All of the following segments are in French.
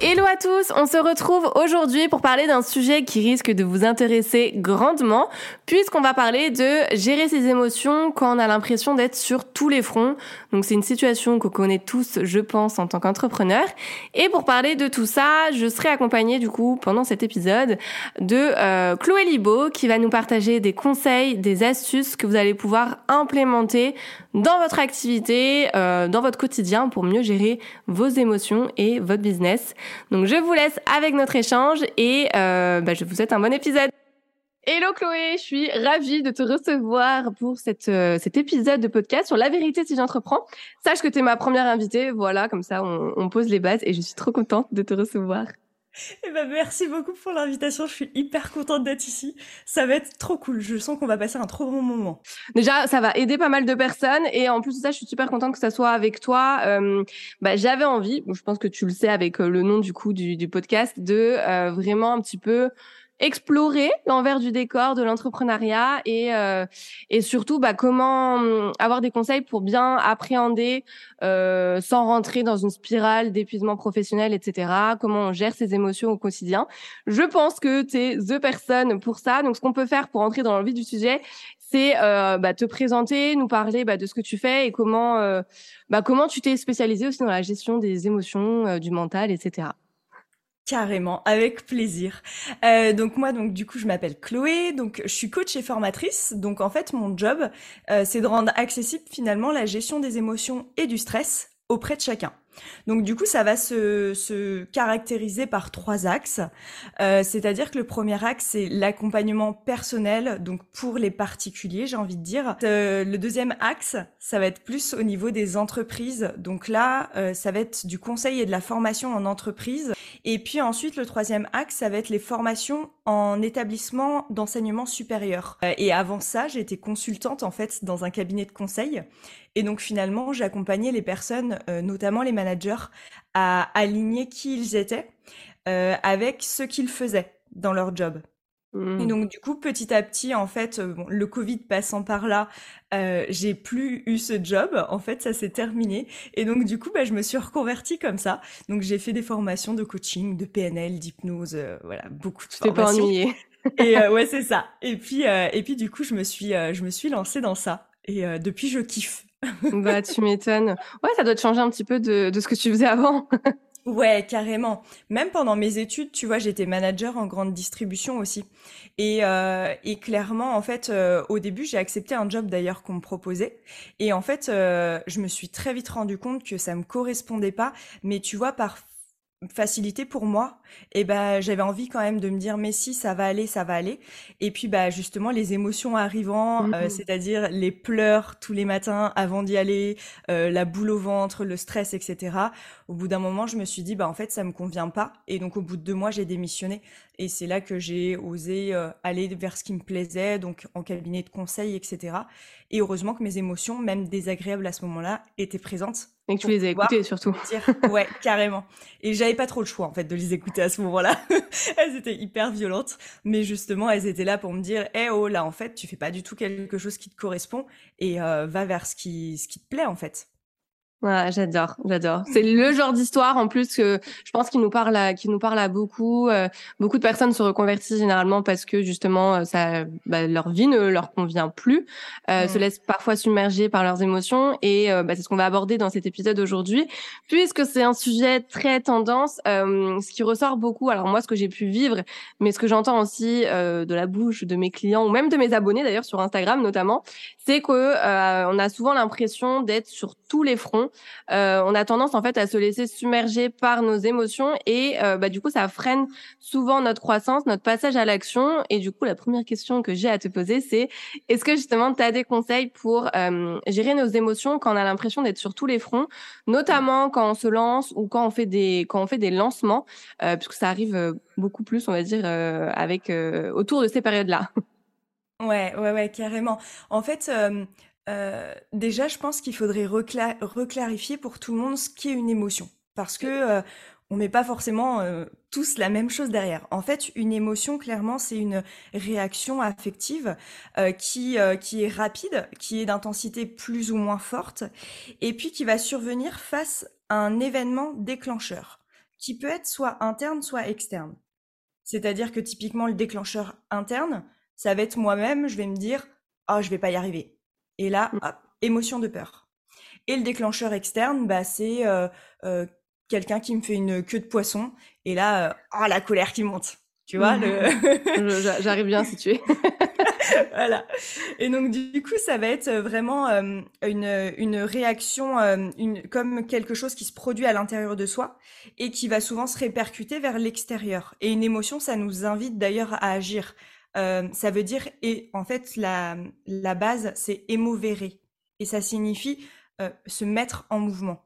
Hello à tous, on se retrouve aujourd'hui pour parler d'un sujet qui risque de vous intéresser grandement, puisqu'on va parler de gérer ses émotions quand on a l'impression d'être sur tous les fronts. Donc c'est une situation qu'on connaît tous, je pense, en tant qu'entrepreneur. Et pour parler de tout ça, je serai accompagnée du coup pendant cet épisode de euh, Chloé Libo qui va nous partager des conseils, des astuces que vous allez pouvoir implémenter dans votre activité, euh, dans votre quotidien pour mieux gérer vos émotions et votre business. Donc je vous laisse avec notre échange et euh, bah, je vous souhaite un bon épisode. Hello Chloé, je suis ravie de te recevoir pour cette, euh, cet épisode de podcast sur la vérité si j'entreprends. Sache que tu es ma première invitée, voilà, comme ça on, on pose les bases et je suis trop contente de te recevoir. Eh ben, merci beaucoup pour l'invitation. Je suis hyper contente d'être ici. Ça va être trop cool. Je sens qu'on va passer un trop bon moment. Déjà, ça va aider pas mal de personnes. Et en plus de ça, je suis super contente que ça soit avec toi. Euh, bah, j'avais envie, je pense que tu le sais avec euh, le nom du coup du, podcast, de euh, vraiment un petit peu explorer l'envers du décor de l'entrepreneuriat et euh, et surtout bah, comment hum, avoir des conseils pour bien appréhender euh, sans rentrer dans une spirale d'épuisement professionnel etc comment on gère ses émotions au quotidien. Je pense que tu es the personne pour ça. Donc ce qu'on peut faire pour entrer dans le vif du sujet c'est euh, bah, te présenter nous parler bah, de ce que tu fais et comment euh, bah, comment tu t'es spécialisé aussi dans la gestion des émotions euh, du mental etc Carrément, avec plaisir. Euh, donc moi, donc du coup, je m'appelle Chloé, donc je suis coach et formatrice. Donc en fait, mon job, euh, c'est de rendre accessible finalement la gestion des émotions et du stress auprès de chacun. Donc du coup, ça va se, se caractériser par trois axes. Euh, C'est-à-dire que le premier axe, c'est l'accompagnement personnel, donc pour les particuliers, j'ai envie de dire. Euh, le deuxième axe, ça va être plus au niveau des entreprises. Donc là, euh, ça va être du conseil et de la formation en entreprise. Et puis ensuite, le troisième axe, ça va être les formations en établissement d'enseignement supérieur. Euh, et avant ça, été consultante en fait dans un cabinet de conseil. Et donc finalement, j'accompagnais les personnes, euh, notamment les managers, à aligner qui ils étaient euh, avec ce qu'ils faisaient dans leur job. Et Mmh. donc du coup, petit à petit, en fait, euh, bon, le Covid passant par là, euh, j'ai plus eu ce job. En fait, ça s'est terminé. Et donc du coup, bah, je me suis reconvertie comme ça. Donc j'ai fait des formations de coaching, de PNL, d'hypnose, voilà, beaucoup de t'es pas formations. ennuyée Et ouais, c'est ça. Et puis, et puis du coup, je me suis, je me suis lancée dans ça. Et depuis, je kiffe. Bah, tu m'étonnes. Ouais, ça doit te changer un petit peu de, de ce que tu faisais avant. Ouais, carrément. Même pendant mes études, tu vois, j'étais manager en grande distribution aussi. Et, euh, et clairement, en fait, euh, au début, j'ai accepté un job d'ailleurs qu'on me proposait. Et en fait, euh, je me suis très vite rendu compte que ça me correspondait pas. Mais tu vois, par facilité pour moi, et ben j'avais envie quand même de me dire mais si ça va aller, ça va aller. Et puis bah justement les émotions arrivant, euh, Mhm. c'est-à-dire les pleurs tous les matins avant d'y aller, euh, la boule au ventre, le stress, etc. Au bout d'un moment, je me suis dit bah en fait ça me convient pas. Et donc au bout de deux mois, j'ai démissionné. Et c'est là que j'ai osé euh, aller vers ce qui me plaisait, donc en cabinet de conseil, etc. Et heureusement que mes émotions, même désagréables à ce moment-là, étaient présentes Et que tu les as écoutés surtout. dire ouais carrément et j'avais pas trop le choix en fait de les écouter à ce moment-là elles étaient hyper violentes mais justement elles étaient là pour me dire eh oh là en fait tu fais pas du tout quelque chose qui te correspond et euh, va vers ce qui ce qui te plaît en fait Ouais, j'adore, j'adore. C'est le genre d'histoire en plus que je pense qu'il nous parle à, qui nous parle à beaucoup. Euh, beaucoup de personnes se reconvertissent généralement parce que justement euh, ça, bah, leur vie ne leur convient plus, euh, Mm. se laissent parfois submerger par leurs émotions et euh, bah, c'est ce qu'on va aborder dans cet épisode aujourd'hui, puisque c'est un sujet très tendance. euh, ce qui ressort beaucoup. Alors moi, ce que j'ai pu vivre, mais ce que j'entends aussi euh, de la bouche de mes clients ou même de mes abonnés d'ailleurs sur Instagram notamment, c'est que euh, on a souvent l'impression d'être sur tous les fronts Euh, on a tendance en fait à se laisser submerger par nos émotions et euh, bah, du coup ça freine souvent notre croissance, notre passage à l'action. Et du coup la première question que j'ai à te poser c'est est-ce que justement tu as des conseils pour euh, gérer nos émotions quand on a l'impression d'être sur tous les fronts, notamment quand on se lance ou quand on fait des quand on fait des lancements, puisque ça arrive beaucoup plus on va dire avec autour de ces périodes là. Ouais, ouais, ouais, carrément. En fait, euh, déjà, je pense qu'il faudrait reclarifier pour tout le monde ce qu'est une émotion. Parce que euh, on met pas forcément tous la même chose derrière. En fait, une émotion, clairement, c'est une réaction affective qui, qui est rapide, qui est d'intensité plus ou moins forte, et puis qui va survenir face à un événement déclencheur, qui peut être soit interne, soit externe. C'est-à-dire que typiquement, le déclencheur interne, ça va être moi-même, je vais me dire "Ah, oh, je vais pas y arriver." Et là, mmh. émotion de peur. Et le déclencheur externe, bah c'est euh, euh, quelqu'un qui me fait une queue de poisson et là oh, la colère qui monte. Tu vois le J'arrive bien si tu es. voilà. Et donc du coup, ça va être vraiment une, une réaction, une, comme quelque chose qui se produit à l'intérieur de soi et qui va souvent se répercuter vers l'extérieur. Et une émotion, ça nous invite d'ailleurs à agir. Euh, ça veut dire, et en fait, la, la base, c'est émovere. Et ça signifie euh, se mettre en mouvement.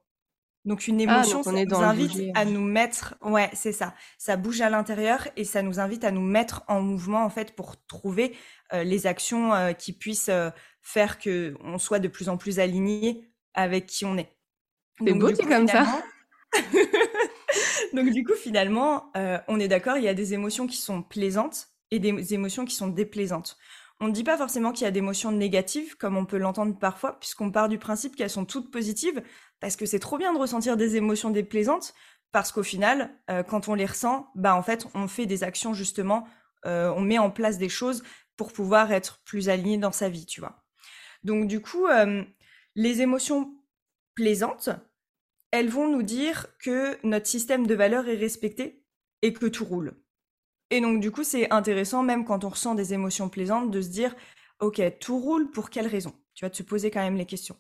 Donc une ah, émotion, ça nous invite à nous mettre, ouais, c'est ça. Ça bouge à l'intérieur et ça nous invite à nous mettre en mouvement en fait pour trouver euh, les actions qui puissent faire que on soit de plus en plus aligné avec qui on est. C'est beau, c'est comme ça. Donc du coup, finalement, on est d'accord, il y a des émotions qui sont plaisantes et des émotions qui sont déplaisantes. On ne dit pas forcément qu'il y a des émotions négatives, comme on peut l'entendre parfois, puisqu'on part du principe qu'elles sont toutes positives, parce que c'est trop bien de ressentir des émotions déplaisantes, parce qu'au final, euh, quand on les ressent, bah on fait des actions justement, euh, on met en place des choses pour pouvoir être plus aligné dans sa vie, tu vois. Donc du coup, euh, les émotions plaisantes, elles vont nous dire que notre système de valeurs est respecté et que tout roule. Et donc, du coup, c'est intéressant, même quand on ressent des émotions plaisantes, de se dire, OK, tout roule pour quelle raison? Tu vas te poser quand même les questions.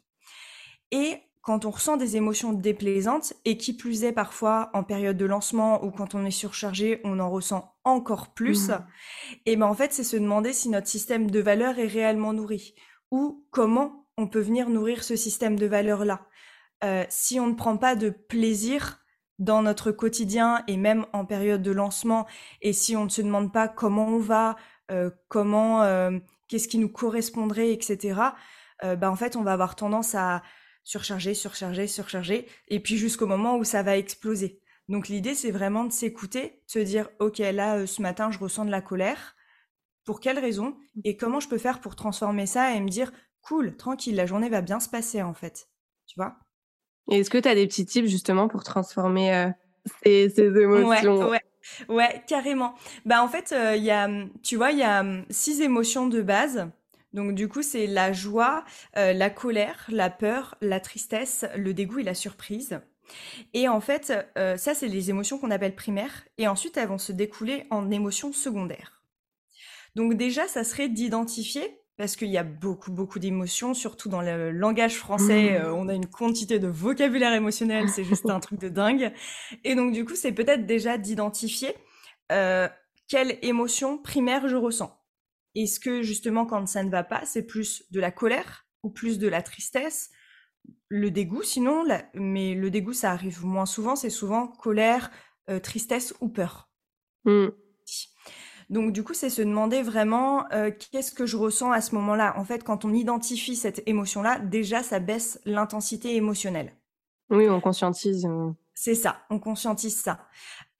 Et quand on ressent des émotions déplaisantes, et qui plus est parfois en période de lancement ou quand on est surchargé, on en ressent encore plus, mmh. et ben en fait, c'est se demander si notre système de valeurs est réellement nourri, ou comment on peut venir nourrir ce système de valeurs-là. Euh, si on ne prend pas de plaisir dans notre quotidien et même en période de lancement. Et si on ne se demande pas comment on va, euh, comment, euh, qu'est-ce qui nous correspondrait, etc. Euh, bah en fait, on va avoir tendance à surcharger, surcharger, surcharger, et puis jusqu'au moment où ça va exploser. Donc l'idée, c'est vraiment de s'écouter, de se dire, ok, là, ce matin, je ressens de la colère. Pour quelle raison Et comment je peux faire pour transformer ça et me dire, cool, tranquille, la journée va bien se passer en fait. Tu vois? Est-ce que tu as des petits tips justement pour transformer euh, ces, émotions? Ouais, ouais, carrément. Bah en fait, euh, il y a, tu vois, il y a hum, six émotions de base. Donc du coup, c'est la joie, euh, la colère, la peur, la tristesse, le dégoût et la surprise. Et en fait, ça, c'est les émotions qu'on appelle primaires. Et ensuite, elles vont se découler en émotions secondaires. Donc déjà, ça serait d'identifier parce qu'il y a beaucoup, beaucoup d'émotions, surtout dans le langage français. Mmh. Euh, on a une quantité de vocabulaire émotionnel, c'est juste un truc de dingue. Et donc, du coup, c'est peut-être déjà d'identifier euh, quelle émotion primaire je ressens. Est-ce que, justement, quand ça ne va pas, c'est plus de la colère ou plus de la tristesse Le dégoût, sinon, mais le dégoût, ça arrive moins souvent, c'est souvent colère, euh, tristesse ou peur. Mmh. Donc du coup, c'est se demander vraiment euh, qu'est-ce que je ressens à ce moment-là? En fait, quand on identifie cette émotion-là, déjà, ça baisse l'intensité émotionnelle. Oui, on conscientise. Euh. C'est ça, on conscientise ça.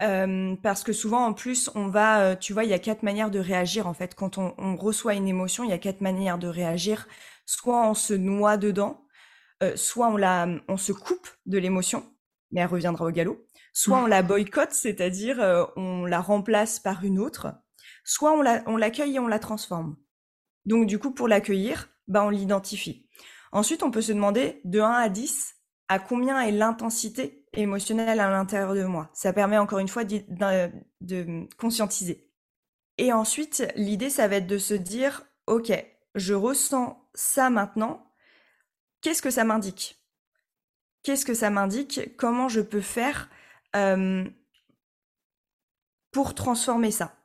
Euh, parce que souvent, en plus, on va, tu vois, il y a quatre manières de réagir. En fait, quand on, on reçoit une émotion, il y a quatre manières de réagir. Soit on se noie dedans, soit on la, on se coupe de l'émotion, mais elle reviendra au galop. Soit on la boycotte, c'est-à-dire on la remplace par une autre soit on l'accueille et on la transforme. Donc du coup, pour l'accueillir, bah, on l'identifie. Ensuite, on peut se demander de 1 à 10 à combien est l'intensité émotionnelle à l'intérieur de moi. Ça permet encore une fois de, conscientiser. Et ensuite, l'idée, ça va être de se dire, OK, je ressens ça maintenant, qu'est-ce que ça m'indique? Qu'est-ce que ça m'indique? Comment je peux faire euh, pour transformer ça?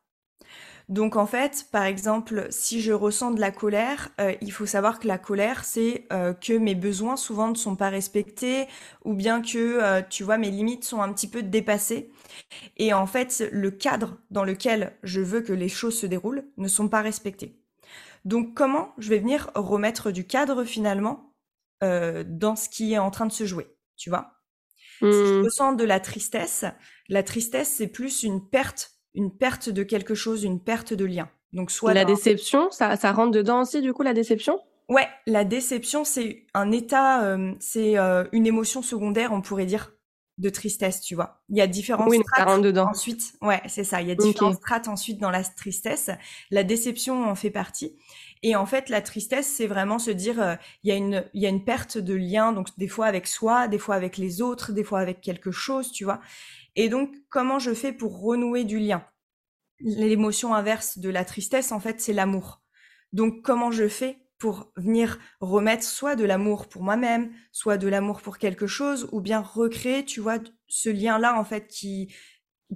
Donc en fait, par exemple, si je ressens de la colère, euh, il faut savoir que la colère, c'est euh, que mes besoins souvent ne sont pas respectés ou bien que, tu vois, mes limites sont un petit peu dépassées. Et en fait, le cadre dans lequel je veux que les choses se déroulent ne sont pas respectés. Donc comment je vais venir remettre du cadre finalement dans ce qui est en train de se jouer tu vois? Si je mmh. ressens de la tristesse, la tristesse, c'est plus une perte, une perte de quelque chose, une perte de lien. Donc soit la déception, ça, ça rentre dedans aussi du coup la déception? Ouais, la déception, c'est un état, euh, c'est euh, une émotion secondaire, on pourrait dire, de tristesse, tu vois. Il y a différentes oui, strates. rentre dedans. Ensuite, ouais, c'est ça. Il y a différentes strates ensuite dans la tristesse. La déception en fait partie. Et en fait, la tristesse, c'est vraiment se dire, euh, il y a une, il y a une perte de lien, donc des fois avec soi, des fois avec les autres, des fois avec quelque chose, tu vois. Et donc, comment je fais pour renouer du lien? L'émotion inverse de la tristesse, en fait, c'est l'amour. Donc, comment je fais pour venir remettre soit de l'amour pour moi-même, soit de l'amour pour quelque chose, ou bien recréer, tu vois, ce lien-là, en fait, qui,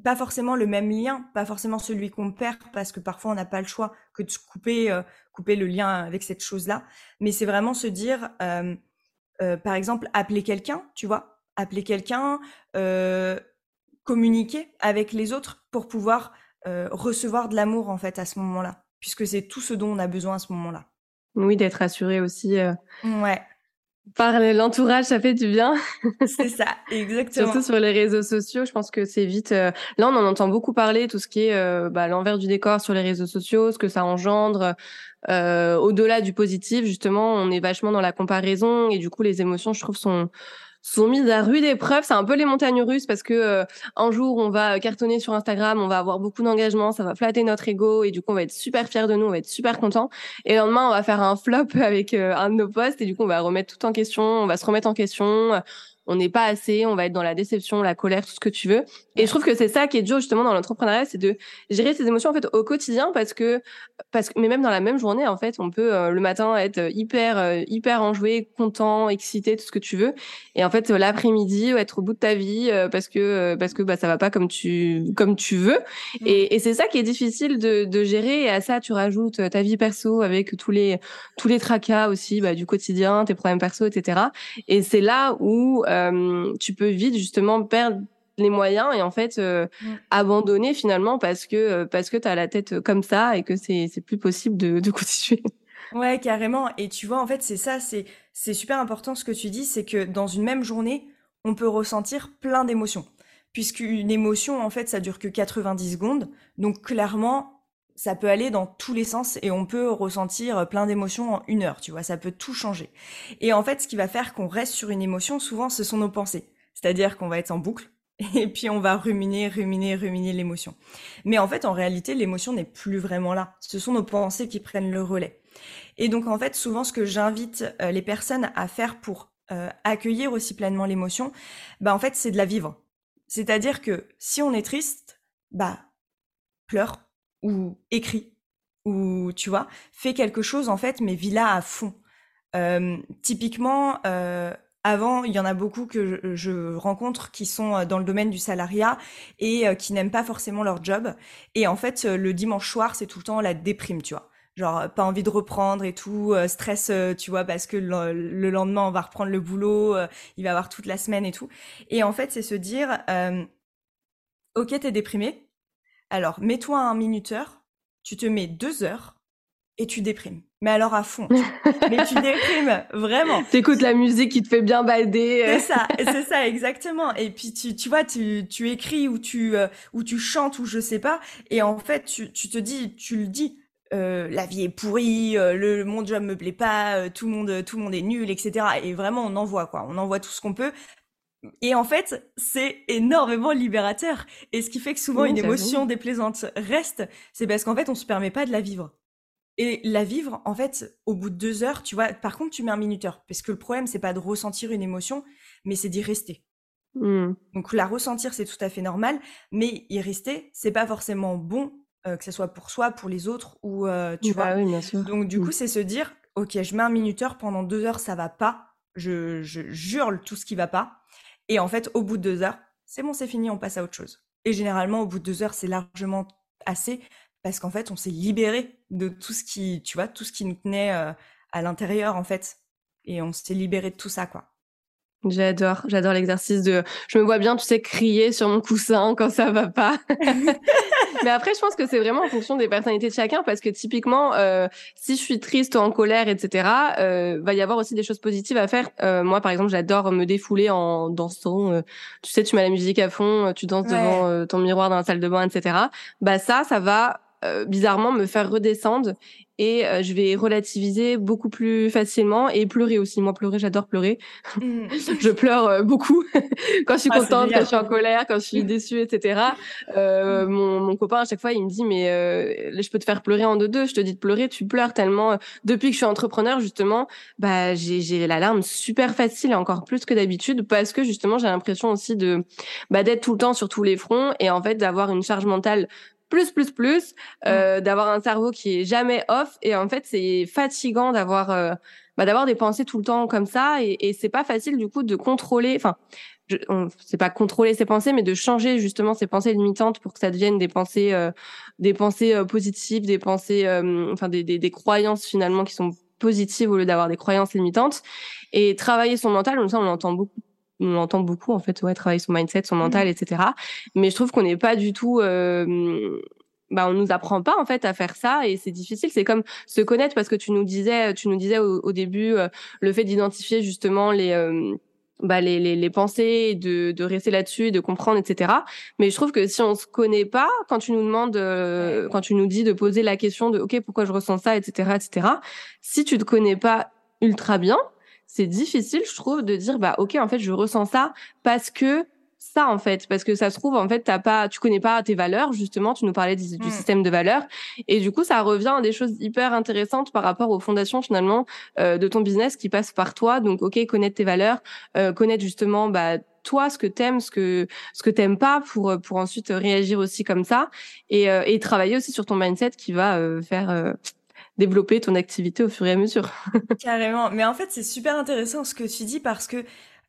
pas forcément le même lien, pas forcément celui qu'on perd parce que parfois on n'a pas le choix que de couper euh, couper le lien avec cette chose-là, mais c'est vraiment se dire euh, euh, par exemple appeler quelqu'un, tu vois, appeler quelqu'un, communiquer avec les autres pour pouvoir recevoir de l'amour en fait à ce moment-là, puisque c'est tout ce dont on a besoin à ce moment-là. Oui, d'être assuré aussi. Ouais. Par l'entourage, ça fait du bien. c'est ça, exactement. Surtout sur les réseaux sociaux, je pense que c'est vite. Euh, là, on en entend beaucoup parler, tout ce qui est euh, bah, l'envers du décor sur les réseaux sociaux, ce que ça engendre. Euh, au-delà du positif, justement, on est vachement dans la comparaison et du coup, les émotions, je trouve, sont sont mises à rude épreuve. C'est un peu les montagnes russes parce que euh, un jour on va cartonner sur Instagram, on va avoir beaucoup d'engagement, ça va flatter notre ego et du coup on va être super fier de nous, on va être super content. Et le lendemain on va faire un flop avec euh, un de nos posts et du coup on va remettre tout en question, on va se remettre en question on n'est pas assez, on va être dans la déception, la colère, tout ce que tu veux. Et je trouve que c'est ça qui est dur justement dans l'entrepreneuriat, c'est de gérer ses émotions en fait au quotidien parce que parce que mais même dans la même journée en fait, on peut euh, le matin être hyper euh, hyper enjoué, content, excité, tout ce que tu veux et en fait l'après-midi être au bout de ta vie euh, parce que parce que bah ça va pas comme tu comme tu veux. Mm. Et, et c'est ça qui est difficile de, de gérer et à ça tu rajoutes ta vie perso avec tous les tous les tracas aussi bah, du quotidien, tes problèmes perso, etc. Et c'est là où euh, tu peux vite justement perdre les moyens et en fait euh, abandonner finalement parce que euh, parce que tu as la tête comme ça et que c'est c'est plus possible de de continuer. Ouais, carrément et tu vois en fait c'est ça c'est c'est super important ce que tu dis c'est que dans une même journée, on peut ressentir plein d'émotions. Puisqu'une émotion en fait, ça dure que 90 secondes. Donc clairement, ça peut aller dans tous les sens et on peut ressentir plein d'émotions en une heure, tu vois, ça peut tout changer. Et en fait, ce qui va faire qu'on reste sur une émotion, souvent, ce sont nos pensées. C'est-à-dire qu'on va être en boucle et puis on va ruminer, ruminer, ruminer l'émotion. Mais en fait, en réalité, l'émotion n'est plus vraiment là. Ce sont nos pensées qui prennent le relais. Et donc, en fait, souvent, ce que j'invite euh, les personnes à faire pour euh, accueillir aussi pleinement l'émotion, bah, en fait, c'est de la vivre. C'est-à-dire que si on est triste, bah, pleure, ou écrit ou tu vois fais quelque chose en fait mais vis là à fond typiquement euh, avant, il y en a beaucoup que je, rencontre qui sont euh, dans le domaine du salariat et euh, qui n'aiment pas forcément leur job. Et en fait, le dimanche soir, c'est tout le temps la déprime, tu vois. Genre, pas envie de reprendre et tout, stress, tu vois, parce que le, lendemain, on va reprendre le boulot, il va y avoir toute la semaine et tout. Et en fait, c'est se dire, ok, t'es déprimé, alors, mets-toi un minuteur, tu te mets deux heures et tu déprimes. Mais alors à fond. Mais tu déprimes, vraiment. T'écoutes la musique qui te fait bien bader. C'est ça, c'est ça, exactement. Et puis tu, tu vois, tu, tu écris ou tu, euh, ou tu chantes ou je sais pas. Et en fait, tu, tu te dis, tu le dis, euh, la vie est pourrie, euh, le mon job me plaît pas, tout le monde tout le monde est nul, etc. Et vraiment on envoie quoi, on envoie tout ce qu'on peut et en fait, c'est énormément libérateur. Et ce qui fait que souvent une émotion déplaisante reste, c'est parce qu'en fait, on se permet pas de la vivre. Et la vivre, en fait, au bout de deux heures, tu vois, par contre, tu mets un minuteur. Parce que le problème, c'est pas de ressentir une émotion, mais c'est d'y rester. Mmh. Donc la ressentir, c'est tout à fait normal, mais y rester, c'est pas forcément bon, euh, que ce soit pour soi, pour les autres, ou euh, tu bah vois. Oui, bien sûr. Donc du mmh. coup, c'est se dire, ok, je mets un minuteur pendant deux heures, ça va pas je, je jure tout ce qui va pas. Et en fait, au bout de deux heures, c'est bon, c'est fini, on passe à autre chose. Et généralement, au bout de deux heures, c'est largement assez parce qu'en fait, on s'est libéré de tout ce qui, tu tout ce qui nous tenait euh, à l'intérieur, en fait. Et on s'est libéré de tout ça, quoi. J'adore, j'adore l'exercice de. Je me vois bien, tu sais, crier sur mon coussin quand ça va pas. Mais après, je pense que c'est vraiment en fonction des personnalités de chacun, parce que typiquement, euh, si je suis triste, ou en colère, etc., euh, va y avoir aussi des choses positives à faire. Euh, moi, par exemple, j'adore me défouler en dansant. Euh, tu sais, tu mets la musique à fond, tu danses devant euh, ton miroir dans la salle de bain, etc. Bah ça, ça va bizarrement me faire redescendre et euh, je vais relativiser beaucoup plus facilement et pleurer aussi. Moi, pleurer, j'adore pleurer. Mm. je pleure euh, beaucoup quand je suis ah, contente, quand je suis en colère, quand je suis déçue, etc. Euh, mon, mon, copain, à chaque fois, il me dit, mais euh, je peux te faire pleurer en deux-deux. Je te dis de pleurer, tu pleures tellement. Depuis que je suis entrepreneur, justement, bah, j'ai la larme super facile, encore plus que d'habitude, parce que justement, j'ai l'impression aussi de bah, d'être tout le temps sur tous les fronts et en fait d'avoir une charge mentale plus plus plus euh, mm. d'avoir un cerveau qui est jamais off. Et en fait c'est fatigant d'avoir euh, bah, d'avoir des pensées tout le temps comme ça. Et, et c'est pas facile du coup de contrôler enfin c'est pas contrôler ses pensées mais de changer justement ses pensées limitantes pour que ça devienne des pensées euh, des pensées euh, positives des pensées euh, enfin des, des, des croyances finalement qui sont positives au lieu d'avoir des croyances limitantes. Et travailler son mental comme ça on entend beaucoup on entend beaucoup en fait, ouais, travailler son mindset, son mental, mmh. etc. Mais je trouve qu'on n'est pas du tout euh, bah on nous apprend pas en fait à faire ça et c'est difficile c'est comme se connaître parce que tu nous disais tu nous disais au, début euh, le fait d'identifier justement les euh, bah, les, les, les, pensées, de, de rester là-dessus, de comprendre, etc. Mais je trouve que si on se connaît pas, quand tu nous demandes, euh, quand tu nous dis de poser la question de, ok, pourquoi je ressens ça, etc., etc. Si tu te connais pas ultra bien, c'est difficile, je trouve, de dire bah ok, en fait, je ressens ça parce que ça en fait. Parce que ça se trouve en fait t'as pas tu connais pas tes valeurs justement tu nous parlais du, mm. système de valeurs. Et du coup ça revient à des choses hyper intéressantes par rapport aux fondations finalement euh, de ton business qui passe par toi. Donc ok connaître tes valeurs euh, connaître justement bah toi ce que t'aimes ce que ce que t'aimes pas pour pour ensuite réagir aussi comme ça. Et, euh, et travailler aussi sur ton mindset qui va faire développer ton activité au fur et à mesure. Carrément. Mais en fait, c'est super intéressant ce que tu dis parce que,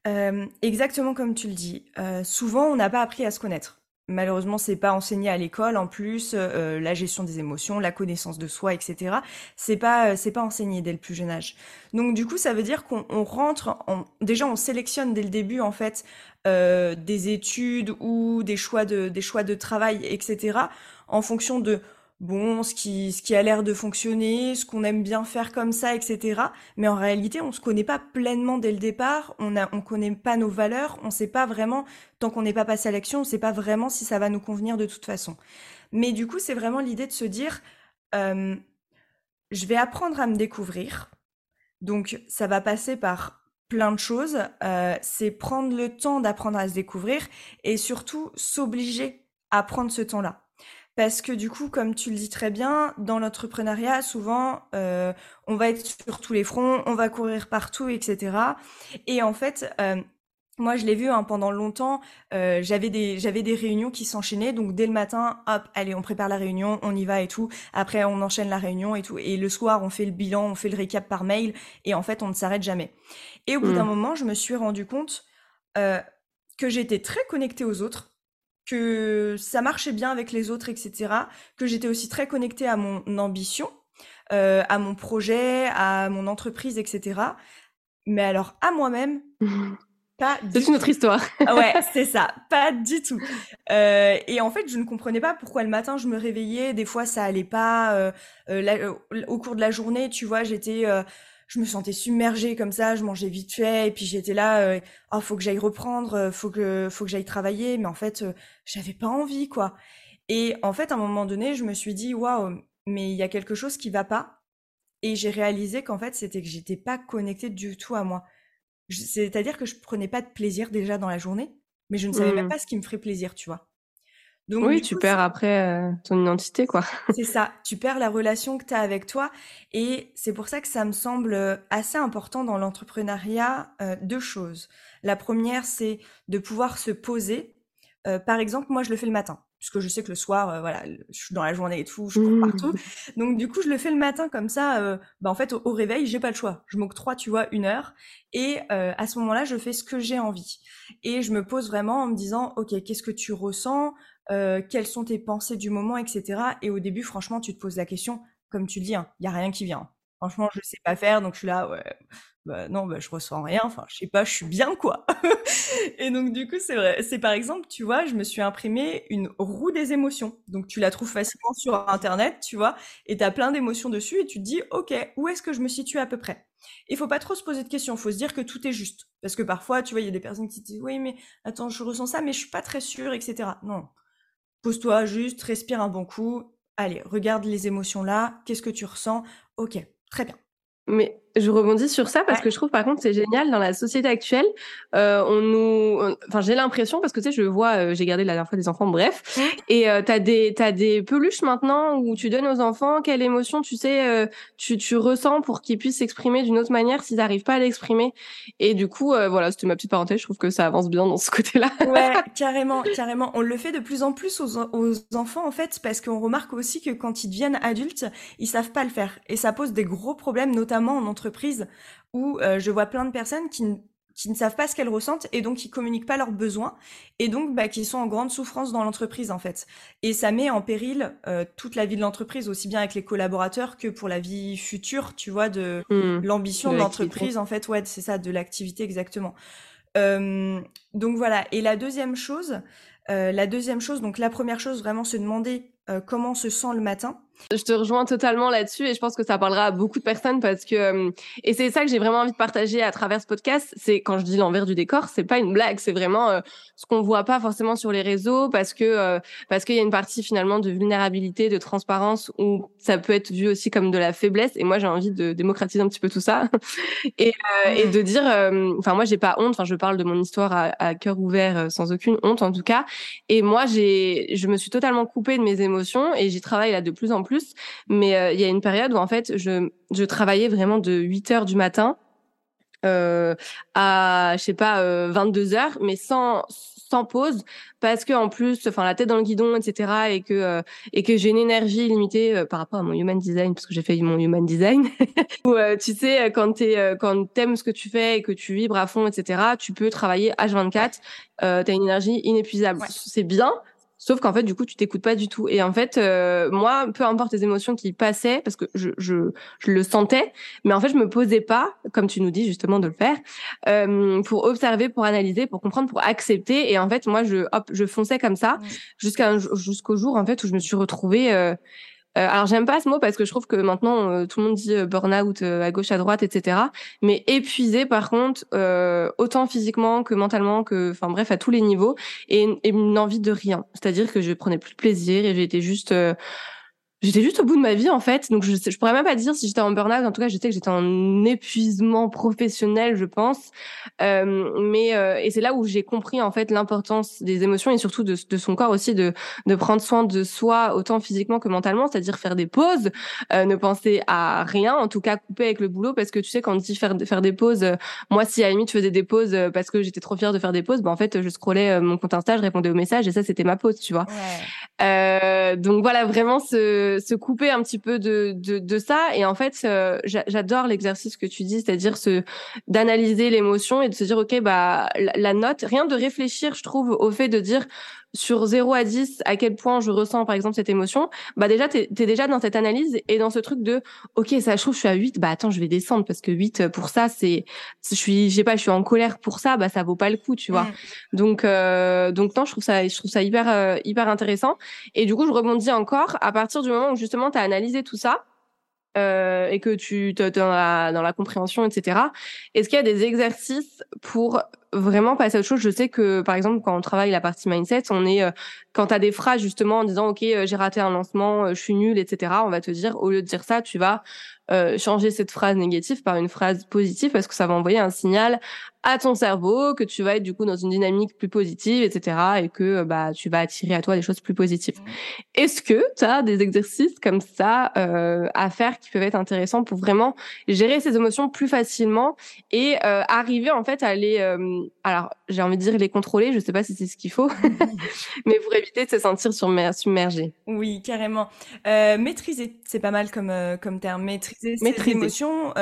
euh, exactement comme tu le dis, euh, souvent on n'a pas appris à se connaître. Malheureusement, c'est pas enseigné à l'école. En plus, euh, la gestion des émotions, la connaissance de soi, etc. C'est pas, c'est pas enseigné dès le plus jeune âge. Donc, du coup, ça veut dire qu'on rentre, déjà, on sélectionne dès le début, en fait, des études ou des choix de, des choix de travail, etc. En fonction de bon, ce qui, a l'air de fonctionner, ce qu'on aime bien faire comme ça, etc. Mais en réalité, on se connaît pas pleinement dès le départ, on a, on connaît pas nos valeurs, on sait pas vraiment, tant qu'on n'est pas passé à l'action, on sait pas vraiment si ça va nous convenir de toute façon. Mais du coup, c'est vraiment l'idée de se dire, euh, je vais apprendre à me découvrir. Donc, ça va passer par plein de choses. Euh, c'est prendre le temps d'apprendre à se découvrir et surtout s'obliger à prendre ce temps-là. Parce que du coup, comme tu le dis très bien, dans l'entrepreneuriat, souvent, euh, on va être sur tous les fronts, on va courir partout, etc. Et en fait, euh, moi, je l'ai vu hein, pendant longtemps. Euh, j'avais des j'avais des réunions qui s'enchaînaient. Donc dès le matin, hop, allez, on prépare la réunion, on y va et tout. Après, on enchaîne la réunion et tout. Et le soir, on fait le bilan, on fait le récap par mail. Et en fait, on ne s'arrête jamais. Et au bout d'un mmh. moment, je me suis rendu compte que j'étais très connectée aux autres que ça marchait bien avec les autres, etc. Que j'étais aussi très connectée à mon ambition, euh, à mon projet, à mon entreprise, etc. Mais alors à moi-même, pas C'est une autre histoire. Ah ouais, c'est ça, pas du tout. Euh, et en fait, je ne comprenais pas pourquoi le matin je me réveillais, des fois ça allait pas. Euh, euh au cours de la journée, tu vois, j'étais je me sentais submergée comme ça, je mangeais vite fait et puis j'étais là euh, oh faut que j'aille reprendre, euh, faut que faut que j'aille travailler mais en fait euh, j'avais pas envie quoi. Et en fait à un moment donné, je me suis dit waouh, mais il y a quelque chose qui va pas et j'ai réalisé qu'en fait c'était que j'étais pas connectée du tout à moi. C'est-à-dire que je prenais pas de plaisir déjà dans la journée, mais je ne savais même mmh. pas ce qui me ferait plaisir, tu vois oui, tu perds après euh, ton identité, quoi. c'est ça, tu perds la relation que tu as avec toi. Et c'est pour ça que ça me semble euh, assez important dans l'entrepreneuriat, euh, deux choses. La première, c'est de pouvoir se poser. par exemple, moi, je le fais le matin. puisque je sais que le soir, voilà, je suis dans la journée et tout, je cours partout. Donc du coup, je le fais le matin comme ça. bah en fait, au, au réveil, j'ai pas le choix. Je m'octroie, tu vois, une heure, et à ce moment-là, je fais ce que j'ai envie. Et je me pose vraiment en me disant, ok, qu'est-ce que tu ressens? Euh, quelles sont tes pensées du moment, etc. Et au début, franchement, tu te poses la question, comme tu le dis, il hein, y a rien qui vient. Franchement, je sais pas faire, donc je suis là, ouais, bah non, bah je ressens rien. Enfin, je sais pas, je suis bien quoi. et donc du coup, c'est vrai. C'est par exemple, tu vois, je me suis imprimé une roue des émotions. Donc tu la trouves facilement sur internet, tu vois, et tu as plein d'émotions dessus et tu te dis, ok, où est-ce que je me situe à peu près? Il faut pas trop se poser de questions. Faut se dire que tout est juste, parce que parfois, tu vois, il y a des personnes qui disent, oui, mais attends, je ressens ça, mais je suis pas très sûre, etc. Non, Pose-toi juste, respire un bon coup. Allez, regarde les émotions là. Qu'est-ce que tu ressens? Ok, très bien. Mais je rebondis sur ça parce que je trouve par contre c'est génial dans la société actuelle. Euh, on nous, enfin j'ai l'impression parce que tu sais je vois, euh, j'ai gardé la dernière fois des enfants, bref, mmh. et euh, t'as des t'as des peluches maintenant où tu donnes aux enfants quelle émotion tu sais euh, tu tu ressens pour qu'ils puissent s'exprimer d'une autre manière s'ils n'arrivent pas à l'exprimer. Et du coup euh, voilà c'était ma petite parenthèse. Je trouve que ça avance bien dans ce côté-là. ouais carrément carrément. On le fait de plus en plus aux, aux enfants en fait parce qu'on remarque aussi que quand ils deviennent adultes ils savent pas le faire et ça pose des gros problèmes notamment en entreprise où euh, je vois plein de personnes qui, qui ne savent pas ce qu'elles ressentent et donc qui communiquent pas leurs besoins et donc bah, qui sont en grande souffrance dans l'entreprise en fait. Et ça met en péril euh, toute la vie de l'entreprise, aussi bien avec les collaborateurs que pour la vie future, tu vois, de mmh. l'ambition de, l'entreprise en fait. Ouais, c'est ça, de l'activité exactement. Euh, donc voilà. Et la deuxième chose, la deuxième chose, donc la première chose, vraiment se demander comment on se sent le matin. Je te rejoins totalement là-dessus et je pense que ça parlera à beaucoup de personnes parce que euh, et c'est ça que j'ai vraiment envie de partager à travers ce podcast. C'est quand je dis l'envers du décor, c'est pas une blague, c'est vraiment euh, ce qu'on voit pas forcément sur les réseaux parce que euh, parce qu'il y a une partie finalement de vulnérabilité, de transparence où ça peut être vu aussi comme de la faiblesse. Et moi j'ai envie de démocratiser un petit peu tout ça et, et de dire, enfin moi j'ai pas honte. Enfin je parle de mon histoire à, à cœur ouvert sans aucune honte en tout cas. Et moi j'ai je me suis totalement coupée de mes émotions et j'y travaille là de plus en plus plus. Mais euh, il y a une période où en fait, je, je travaillais vraiment de 8 heures du matin euh, à, je sais pas, 22 euh, heures, mais sans sans pause parce que en plus enfin la tête dans le guidon etc et que euh, et que j'ai une énergie limitée par rapport à mon human design parce que j'ai fait mon human design où tu sais quand tu quand t'aimes ce que tu fais et que tu vibres à fond etc tu peux travailler H24 euh, t'as une énergie inépuisable c'est bien Sauf qu'en fait, du coup, tu t'écoutes pas du tout. Et en fait, euh, moi, peu importe les émotions qui passaient, parce que je, je, je, le sentais, mais en fait, je me posais pas, comme tu nous dis justement de le faire, euh, pour observer, pour analyser, pour comprendre, pour accepter. Et en fait, moi, je, hop, je fonçais comme ça jusqu'à jusqu'au jour en fait où je me suis retrouvée euh, euh, alors j'aime pas ce mot parce que je trouve que maintenant euh, tout le monde dit euh, burn-out à gauche à droite etc. Mais épuisé par contre autant physiquement que mentalement que enfin bref à tous les niveaux et, et une envie de rien. C'est-à-dire que je prenais plus de plaisir et j'étais juste J'étais juste au bout de ma vie en fait, donc je, je pourrais même pas dire si j'étais en burn-out. En tout cas, je sais que j'étais en épuisement professionnel, je pense. Euh, mais euh, et c'est là où j'ai compris en fait l'importance des émotions et surtout de, de, son corps aussi, de de prendre soin de soi autant physiquement que mentalement, c'est-à-dire faire des pauses, euh, ne penser à rien, en tout cas couper avec le boulot, parce que tu sais quand on dit faire faire des pauses, euh, moi si à la limite je faisais des pauses euh, parce que j'étais trop fière de faire des pauses, ben en fait je scrollais mon compte Insta, je répondais aux messages et ça c'était ma pause, tu vois. Ouais. Donc voilà vraiment ce se, couper un petit peu de, de, de ça. Et en fait, euh, j'adore l'exercice que tu dis, c'est-à-dire ce d'analyser l'émotion et de se dire, OK, bah, la, note, rien de réfléchir, je trouve, au fait de dire, sur 0 à 10 à quel point je ressens par exemple cette émotion, bah déjà tu es, déjà dans cette analyse et dans ce truc de OK, ça je trouve je suis à 8, bah attends, je vais descendre parce que 8 pour ça c'est je suis je sais pas, je suis en colère pour ça, bah ça vaut pas le coup, tu vois. Mm. Donc euh, donc non, je trouve ça je trouve ça hyper euh, hyper intéressant et du coup, je rebondis encore à partir du moment où justement tu as analysé tout ça. Euh, et que tu dans la, dans la compréhension, etc. Est-ce qu'il y a des exercices pour vraiment passer à autre chose. Je sais que, par exemple, quand on travaille la partie mindset, on est, euh, quand tu as des phrases justement en disant, OK, euh, j'ai raté un lancement, euh, je suis nul, etc., on va te dire, au lieu de dire ça, tu vas changer cette phrase négative par une phrase positive parce que ça va envoyer un signal à ton cerveau que tu vas être du coup dans une dynamique plus positive, etc. et que bah tu vas attirer à toi des choses plus positives. Mmh. Est-ce que tu as des exercices comme ça euh, à faire qui peuvent être intéressants pour vraiment gérer ces émotions plus facilement et euh, arriver en fait à les, euh, alors j'ai envie de dire les contrôler, je sais pas si c'est ce qu'il faut, mais pour éviter de se sentir submergé. Oui, carrément. Euh, maîtriser, c'est pas mal comme comme terme. Maîtriser ses émotions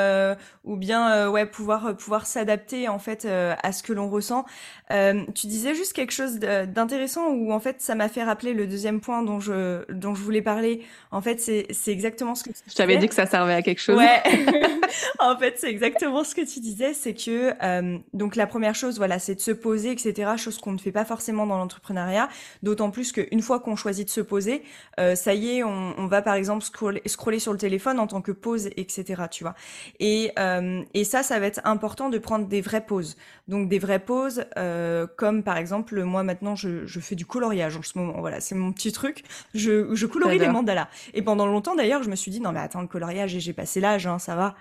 ou bien ouais pouvoir pouvoir s'adapter en fait à ce que l'on ressent. tu disais juste quelque chose d'intéressant où en fait ça m'a fait rappeler le deuxième point dont je dont je voulais parler. En fait, c'est exactement ce que tu Je t'avais dit que ça servait à quelque chose. Ouais. en fait, c'est exactement ce que tu disais, c'est que euh, donc la première chose, voilà, c'est de se poser, etc. Chose qu'on ne fait pas forcément dans l'entrepreneuriat. D'autant plus qu'une fois qu'on choisit de se poser, euh, ça y est, on, on, va par exemple scroller, scroller sur le téléphone en tant que pause, etc. Tu vois. Et euh, et ça, ça va être important de prendre des vraies pauses. Donc des vraies pauses, euh, comme par exemple, moi maintenant, je, je fais du coloriage en ce moment. Voilà, c'est mon petit truc. Je, je colorie les mandalas. Et pendant longtemps d'ailleurs, je me suis dit non mais attends le coloriage, j'ai passé l'âge, hein, ça va.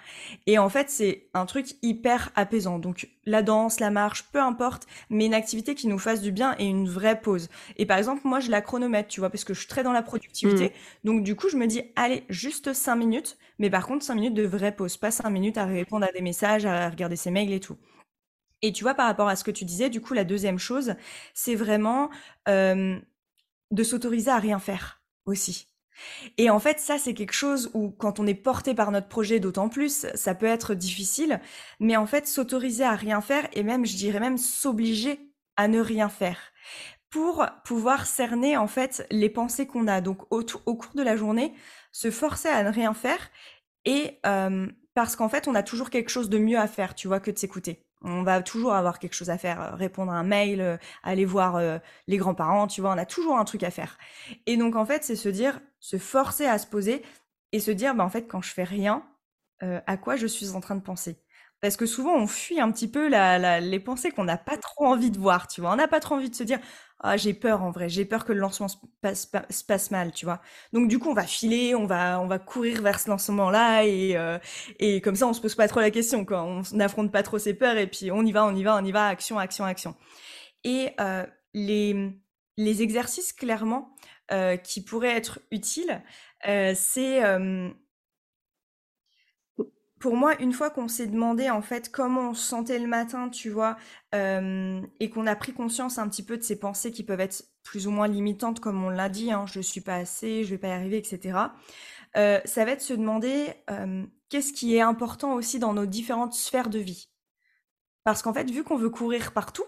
Et en fait, c'est un truc hyper apaisant. Donc la danse, la marche, peu importe, mais une activité qui nous fasse du bien et une vraie pause. Et par exemple, moi, je la chronomètre, tu vois, parce que je suis très dans la productivité. Mm. Donc du coup, je me dis, allez, juste cinq minutes, mais par contre, cinq minutes de vraie pause, pas cinq minutes à répondre à des messages, à regarder ses mails et tout. Et tu vois, par rapport à ce que tu disais, du coup, la deuxième chose, c'est vraiment euh, de s'autoriser à rien faire aussi. Et en fait, ça, c'est quelque chose où, quand on est porté par notre projet, d'autant plus, ça peut être difficile. Mais en fait, s'autoriser à rien faire et même, je dirais même, s'obliger à ne rien faire pour pouvoir cerner, en fait, les pensées qu'on a. Donc, au, cours de la journée, se forcer à ne rien faire et euh, parce qu'en fait, on a toujours quelque chose de mieux à faire, tu vois, que de s'écouter. On va toujours avoir quelque chose à faire, euh, répondre à un mail, euh, aller voir euh, les grands-parents, tu vois, on a toujours un truc à faire. Et donc en fait, c'est se dire, se forcer à se poser et se dire, bah en fait, quand je fais rien, à quoi je suis en train de penser? Parce que souvent, on fuit un petit peu la, les pensées qu'on n'a pas trop envie de voir, tu vois. On n'a pas trop envie de se dire, ah, j'ai peur en vrai, j'ai peur que le lancement se passe, se passe, mal, tu vois. Donc du coup, on va filer, on va, on va courir vers ce lancement-là et, euh, et comme ça, on se pose pas trop la question, quoi. On n'affronte pas trop ses peurs et puis on y va, on y va, on y va, action, action, action. Et euh, les, les exercices, clairement, euh, qui pourraient être utiles, euh, c'est euh, pour moi, une fois qu'on s'est demandé en fait comment on se sentait le matin, tu vois, euh, et qu'on a pris conscience un petit peu de ces pensées qui peuvent être plus ou moins limitantes, comme on l'a dit, hein, je suis pas assez, je vais pas y arriver, etc. Euh, ça va être se demander euh, qu'est-ce qui est important aussi dans nos différentes sphères de vie. Parce qu'en fait, vu qu'on veut courir partout,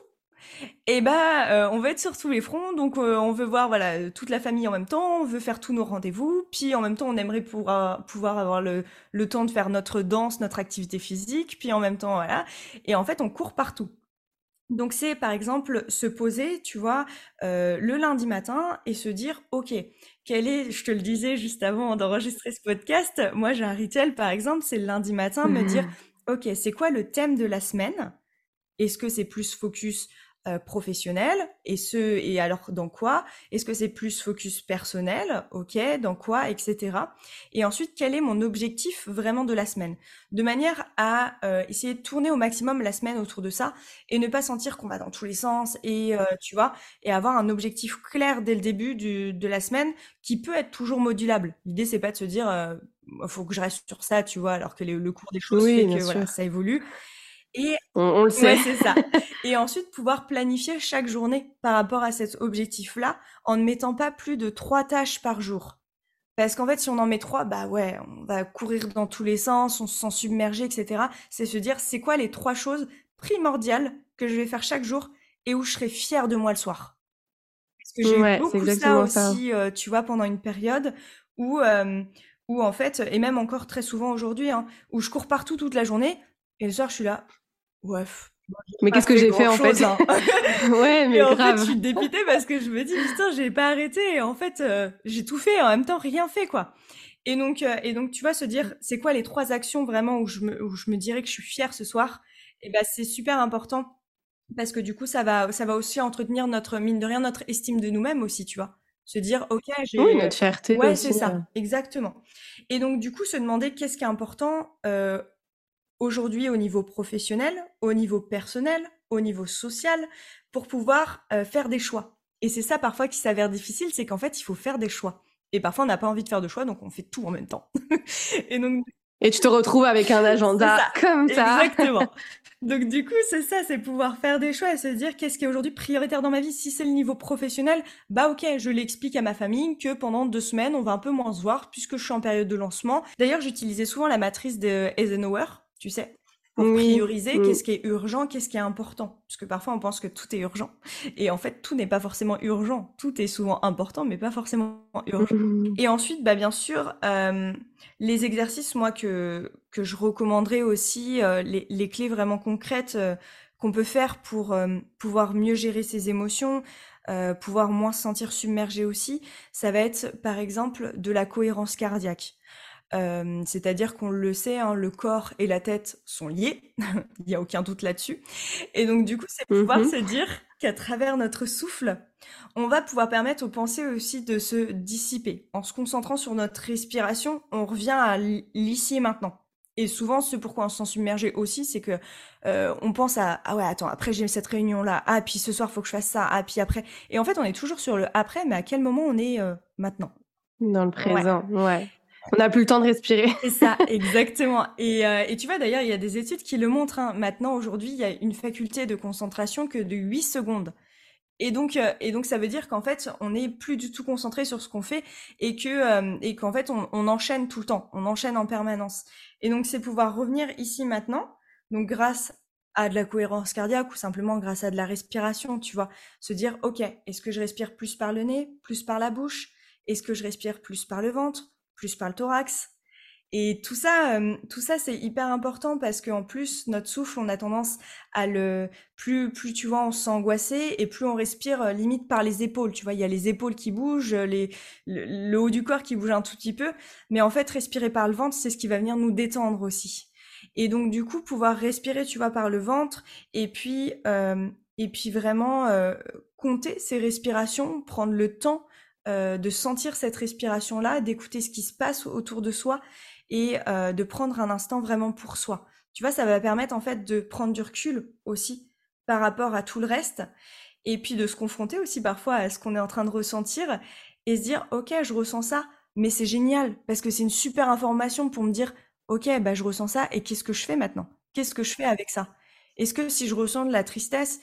eh ben, euh, on veut être sur tous les fronts, donc euh, on veut voir voilà toute la famille en même temps, on veut faire tous nos rendez-vous, puis en même temps on aimerait pouvoir, pouvoir avoir le, le temps de faire notre danse, notre activité physique, puis en même temps voilà, et en fait on court partout. Donc c'est par exemple se poser, tu vois, euh, le lundi matin et se dire, ok, quel est, je te le disais juste avant d'enregistrer ce podcast, moi j'ai un rituel par exemple, c'est le lundi matin, me dire, mmh. ok, c'est quoi le thème de la semaine? Est-ce que c'est plus focus euh, professionnel et ce et alors dans quoi? Est-ce que c'est plus focus personnel? Ok, dans quoi, etc. Et ensuite, quel est mon objectif vraiment de la semaine? De manière à euh, essayer de tourner au maximum la semaine autour de ça et ne pas sentir qu'on va dans tous les sens et euh, tu vois et avoir un objectif clair dès le début du, de la semaine qui peut être toujours modulable. L'idée c'est pas de se dire faut que je reste sur ça, tu vois, alors que le cours des choses fait que voilà, ça évolue. Et on, le sait. c'est ça. Et ensuite, pouvoir planifier chaque journée par rapport à cet objectif-là en ne mettant pas plus de trois tâches par jour. Parce qu'en fait, si on en met trois, bah ouais, on va courir dans tous les sens, on se sent submergé, etc. C'est se dire, c'est quoi les trois choses primordiales que je vais faire chaque jour et où je serai fière de moi le soir? Parce que j'ai eu beaucoup ça aussi, euh, tu vois, pendant une période où, euh, où en fait, et même encore très souvent aujourd'hui, hein, où je cours partout toute la journée, et le soir, je suis là, Ouais. Mais qu'est-ce que j'ai fait en fait hein. Ouais, mais et en fait, je suis dépitée parce que je me dis putain, j'ai pas arrêté. Et en fait, euh, j'ai tout fait et en même temps rien fait quoi. Et donc, euh, et donc, tu vas se dire, c'est quoi les trois actions vraiment où je me, où je me dirais que je suis fière ce soir? Et ben, c'est super important parce que du coup, ça va, ça va aussi entretenir notre mine de rien, notre estime de nous-mêmes aussi, tu vois. Se dire, ok, j'ai. Oui, notre fierté. Ouais, c'est ça, exactement. Et donc, du coup, se demander qu'est-ce qui est important. Euh, aujourd'hui au niveau professionnel, au niveau personnel, au niveau social, pour pouvoir euh, faire des choix. Et c'est ça parfois qui s'avère difficile, c'est qu'en fait, il faut faire des choix. Et parfois, on n'a pas envie de faire de choix, donc on fait tout en même temps. et donc. Et tu te retrouves avec un agenda comme ça. Exactement. Donc du coup, c'est ça, c'est pouvoir faire des choix et se dire qu'est-ce qui est aujourd'hui prioritaire dans ma vie. Si c'est le niveau professionnel, bah ok, je l'explique à ma famille que pendant deux semaines, on va un peu moins se voir puisque je suis en période de lancement. D'ailleurs, j'utilisais souvent la matrice de Eisenhower, tu sais, pour prioriser mm. qu'est-ce qui est urgent, qu'est-ce qui est important. Parce que parfois on pense que tout est urgent. Et en fait, tout n'est pas forcément urgent. Tout est souvent important, mais pas forcément urgent. Mm. Et ensuite, bah, bien sûr, euh, les exercices, moi, que, que je recommanderais aussi, euh, les, les, clés vraiment concrètes euh, qu'on peut faire pour pouvoir mieux gérer ses émotions, pouvoir moins se sentir submergé aussi, ça va être par exemple de la cohérence cardiaque. Euh, c'est-à-dire qu'on le sait, hein, le corps et la tête sont liés, il n'y a aucun doute là-dessus. Et donc du coup, c'est pouvoir mmh se dire qu'à travers notre souffle, on va pouvoir permettre aux pensées aussi de se dissiper. En se concentrant sur notre respiration, on revient à l'ici et maintenant. Et souvent, ce pourquoi on se sent submergé aussi, c'est que euh, on pense à ah ouais attends après j'ai cette réunion là ah puis ce soir faut que je fasse ça ah puis après et en fait on est toujours sur le après mais à quel moment on est euh, maintenant? Dans le présent ouais. On n'a plus le temps de respirer. C'est ça, exactement. Et, euh, et, tu vois, d'ailleurs, il y a des études qui le montrent. Hein. Maintenant, aujourd'hui, il y a une faculté de concentration que de 8 secondes. Et donc, euh, et donc, ça veut dire qu'en fait, on n'est plus du tout concentré sur ce qu'on fait et que euh, et qu'en fait, on, on, enchaîne tout le temps, on enchaîne en permanence. Et donc, c'est pouvoir revenir ici maintenant. Donc, grâce à de la cohérence cardiaque ou simplement grâce à de la respiration, tu vois, se dire, ok, est-ce que je respire plus par le nez, plus par la bouche? Est-ce que je respire plus par le ventre? Plus par le thorax. Et tout ça, euh, tout ça, c'est hyper important parce qu'en plus, notre souffle, on a tendance à le, plus, plus tu vois, on s'angoisser et plus on respire euh, limite par les épaules. Tu vois, il y a les épaules qui bougent, les, le, haut du corps qui bouge un tout petit peu. Mais en fait, respirer par le ventre, c'est ce qui va venir nous détendre aussi. Et donc, du coup, pouvoir respirer, tu vois, par le ventre et puis, euh, et puis vraiment compter ses respirations, prendre le temps euh, de sentir cette respiration-là, d'écouter ce qui se passe autour de soi et euh, de prendre un instant vraiment pour soi. Tu vois, ça va permettre en fait de prendre du recul aussi par rapport à tout le reste et puis de se confronter aussi parfois à ce qu'on est en train de ressentir et se dire ok je ressens ça mais c'est génial parce que c'est une super information pour me dire ok bah je ressens ça et qu'est-ce que je fais maintenant? Qu'est-ce que je fais avec ça? Est-ce que si je ressens de la tristesse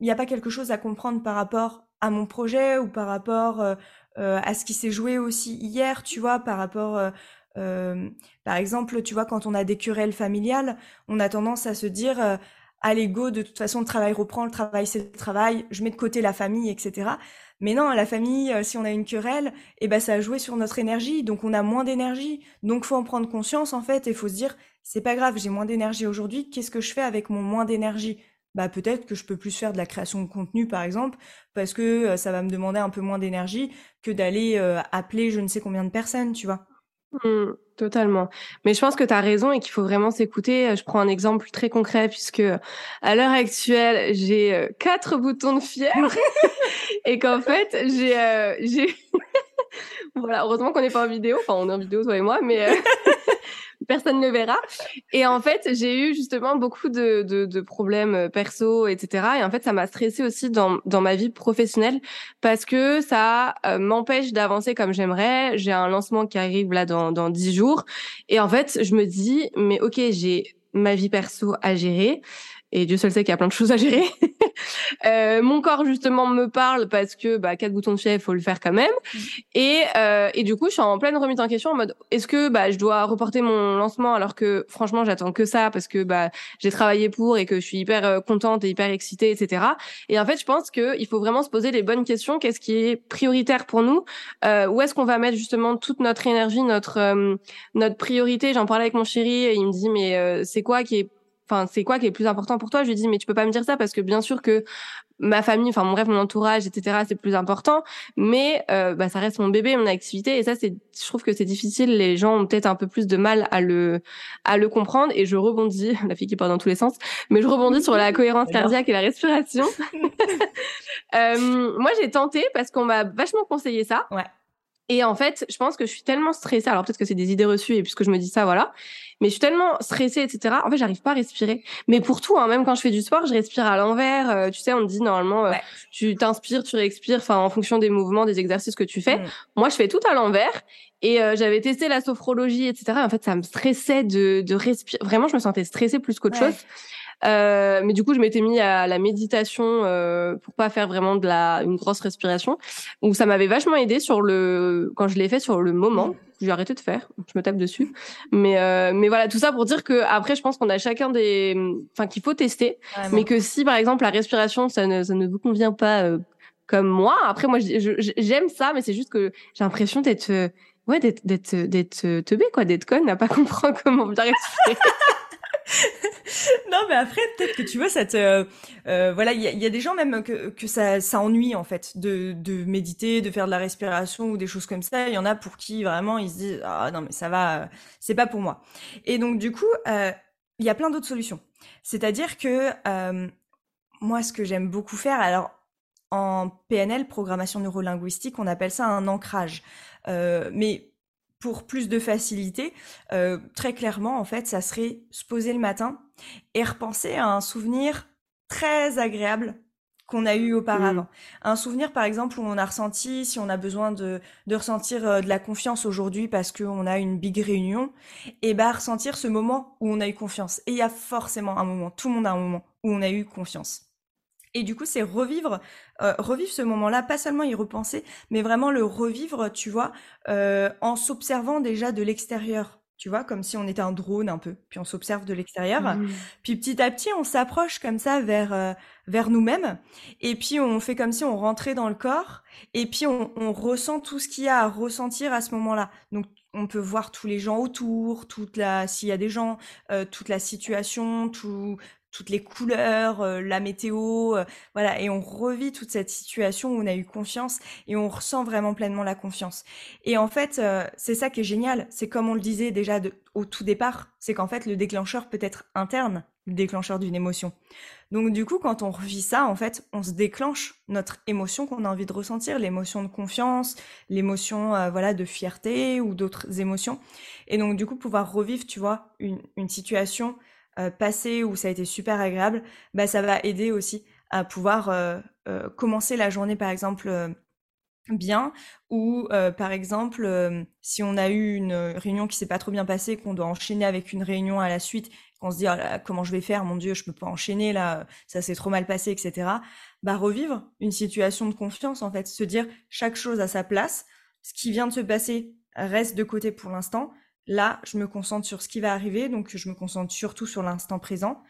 il n'y a pas quelque chose à comprendre par rapport à mon projet ou par rapport euh, à ce qui s'est joué aussi hier, tu vois, par rapport, euh, euh, par exemple, tu vois, quand on a des querelles familiales, on a tendance à se dire, à l'ego, de toute façon, le travail reprend, le travail c'est le travail, je mets de côté la famille, etc. Mais non, la famille, si on a une querelle, eh ben ça a joué sur notre énergie, donc on a moins d'énergie. Donc faut en prendre conscience en fait, et faut se dire, c'est pas grave, j'ai moins d'énergie aujourd'hui, qu'est-ce que je fais avec mon moins d'énergie? Bah peut-être que je peux plus faire de la création de contenu par exemple parce que euh, ça va me demander un peu moins d'énergie que d'aller euh, appeler je ne sais combien de personnes, tu vois. Mmh, totalement. Mais je pense que tu as raison et qu'il faut vraiment s'écouter. Je prends un exemple très concret puisque à l'heure actuelle, j'ai euh, quatre boutons de fièvre et qu'en fait, j'ai j'ai voilà, heureusement qu'on n'est pas en vidéo, enfin on est en vidéo toi et moi mais personne ne le verra. Et en fait, j'ai eu justement beaucoup de, de, de, problèmes euh, perso, etc. Et en fait, ça m'a stressé aussi dans, dans ma vie professionnelle parce que ça euh, m'empêche d'avancer comme j'aimerais. J'ai un lancement qui arrive là dans dans dix jours. Et en fait, je me dis, mais ok, j'ai ma vie perso à gérer et Dieu seul sait qu'il y a plein de choses à gérer. euh, mon corps justement me parle parce que bah quatre boutons de chef, faut le faire quand même. Mm. Et euh, et du coup, je suis en pleine remise en question en mode est-ce que bah je dois reporter mon lancement alors que franchement j'attends que ça parce que bah j'ai travaillé pour et que je suis hyper euh, contente et hyper excitée, etc. Et en fait, je pense que il faut vraiment se poser les bonnes questions. Qu'est-ce qui est prioritaire pour nous? Euh, Où est-ce qu'on va mettre justement toute notre énergie, notre euh, notre priorité? J'en parlais avec mon chéri et il me dit mais euh, c'est quoi qui est enfin c'est quoi qui est le plus important pour toi? Je lui dis mais tu peux pas me dire ça parce que bien sûr que ma famille enfin mon bref mon entourage etc c'est plus important. Mais euh, bah ça reste mon bébé mon activité. Et ça c'est je trouve que c'est difficile. Les gens ont peut-être un peu plus de mal à le à le comprendre. Et je rebondis la fille qui part dans tous les sens mais je rebondis sur la cohérence cardiaque et la respiration. Euh, moi j'ai tenté parce qu'on m'a vachement conseillé ça. Ouais Et en fait, je pense que je suis tellement stressée. Alors peut-être que c'est des idées reçues et puisque je me dis ça, voilà. Mais je suis tellement stressée, etc. En fait, j'arrive pas à respirer. Mais pour tout, hein, même quand je fais du sport, je respire à l'envers. Euh, tu sais, on dit normalement, euh, tu t'inspires, tu respires, enfin en fonction des mouvements, des exercices que tu fais. Mm. Moi, je fais tout à l'envers. Et euh, j'avais testé la sophrologie, etc. en fait, ça me stressait de, de respirer. Vraiment, je me sentais stressée plus qu'autre chose. Euh, mais du coup, je m'étais mis à la méditation euh, pour pas faire vraiment de la une grosse respiration. Donc ça m'avait vachement aidé sur le quand je l'ai fait sur le moment. Mm. J'ai arrêté de faire, je me tape dessus. Mais euh, mais voilà, tout ça pour dire que après, je pense qu'on a chacun des, enfin qu'il faut tester, mais que si par exemple la respiration ça ne ça ne vous convient pas euh, comme moi, après moi j'aime ça, mais c'est juste que j'ai l'impression d'être euh, ouais d'être d'être d'être teubé quoi, d'être conne, à pas comprendre comment bien respirer. Non, mais après, peut-être que tu vois, ça te, euh, voilà, il y, a des gens même que, que ça, ça ennuie en fait de, de méditer, de faire de la respiration ou des choses comme ça. Il y en a pour qui vraiment ils se disent ah non mais ça va, c'est pas pour moi. Et donc du coup, euh, il y a plein d'autres solutions. C'est-à-dire que euh, moi, ce que j'aime beaucoup faire, alors en PNL, programmation neurolinguistique, on appelle ça un ancrage. Euh, mais pour plus de facilité, euh, très clairement, en fait, ça serait se poser le matin et repenser à un souvenir très agréable qu'on a eu auparavant. Mmh. Un souvenir, par exemple, où on a ressenti, si on a besoin de, de ressentir euh, de la confiance aujourd'hui parce qu'on a une big réunion, et bah ressentir ce moment où on a eu confiance. Et il y a forcément un moment, tout le monde a un moment où on a eu confiance. Et du coup, c'est revivre, euh, revivre ce moment-là, pas seulement y repenser, mais vraiment le revivre, tu vois, euh, en s'observant déjà de l'extérieur. Tu vois, comme si on était un drone un peu, puis on s'observe de l'extérieur. Mmh. Puis petit à petit, on s'approche comme ça vers euh, vers nous-mêmes, et puis on fait comme si on rentrait dans le corps, et puis on, on ressent tout ce qu'il y a à ressentir à ce moment-là. Donc on peut voir tous les gens autour, toute la s'il y a des gens, euh, toute la situation, tout toutes les couleurs, euh, la météo, euh, voilà, et on revit toute cette situation où on a eu confiance et on ressent vraiment pleinement la confiance. Et en fait, euh, c'est ça qui est génial, c'est comme on le disait déjà au tout départ, c'est qu'en fait le déclencheur peut être interne, le déclencheur d'une émotion. Donc du coup, quand on revit ça, en fait, on se déclenche notre émotion qu'on a envie de ressentir, l'émotion de confiance, l'émotion voilà de fierté ou d'autres émotions. Et donc du coup, pouvoir revivre, tu vois, une, une situation euh, passé où ça a été super agréable, bah, ça va aider aussi à pouvoir euh, euh, commencer la journée, par exemple, bien ou par exemple si on a eu une réunion qui s'est pas trop bien passée qu'on doit enchaîner avec une réunion à la suite qu'on se dit oh comment je vais faire? Mon dieu je peux pas enchaîner là ça s'est trop mal passé etc bah revivre une situation de confiance en fait se dire chaque chose à sa place ce qui vient de se passer reste de côté pour l'instant Là, je me concentre sur ce qui va arriver, donc je me concentre surtout sur l'instant présent.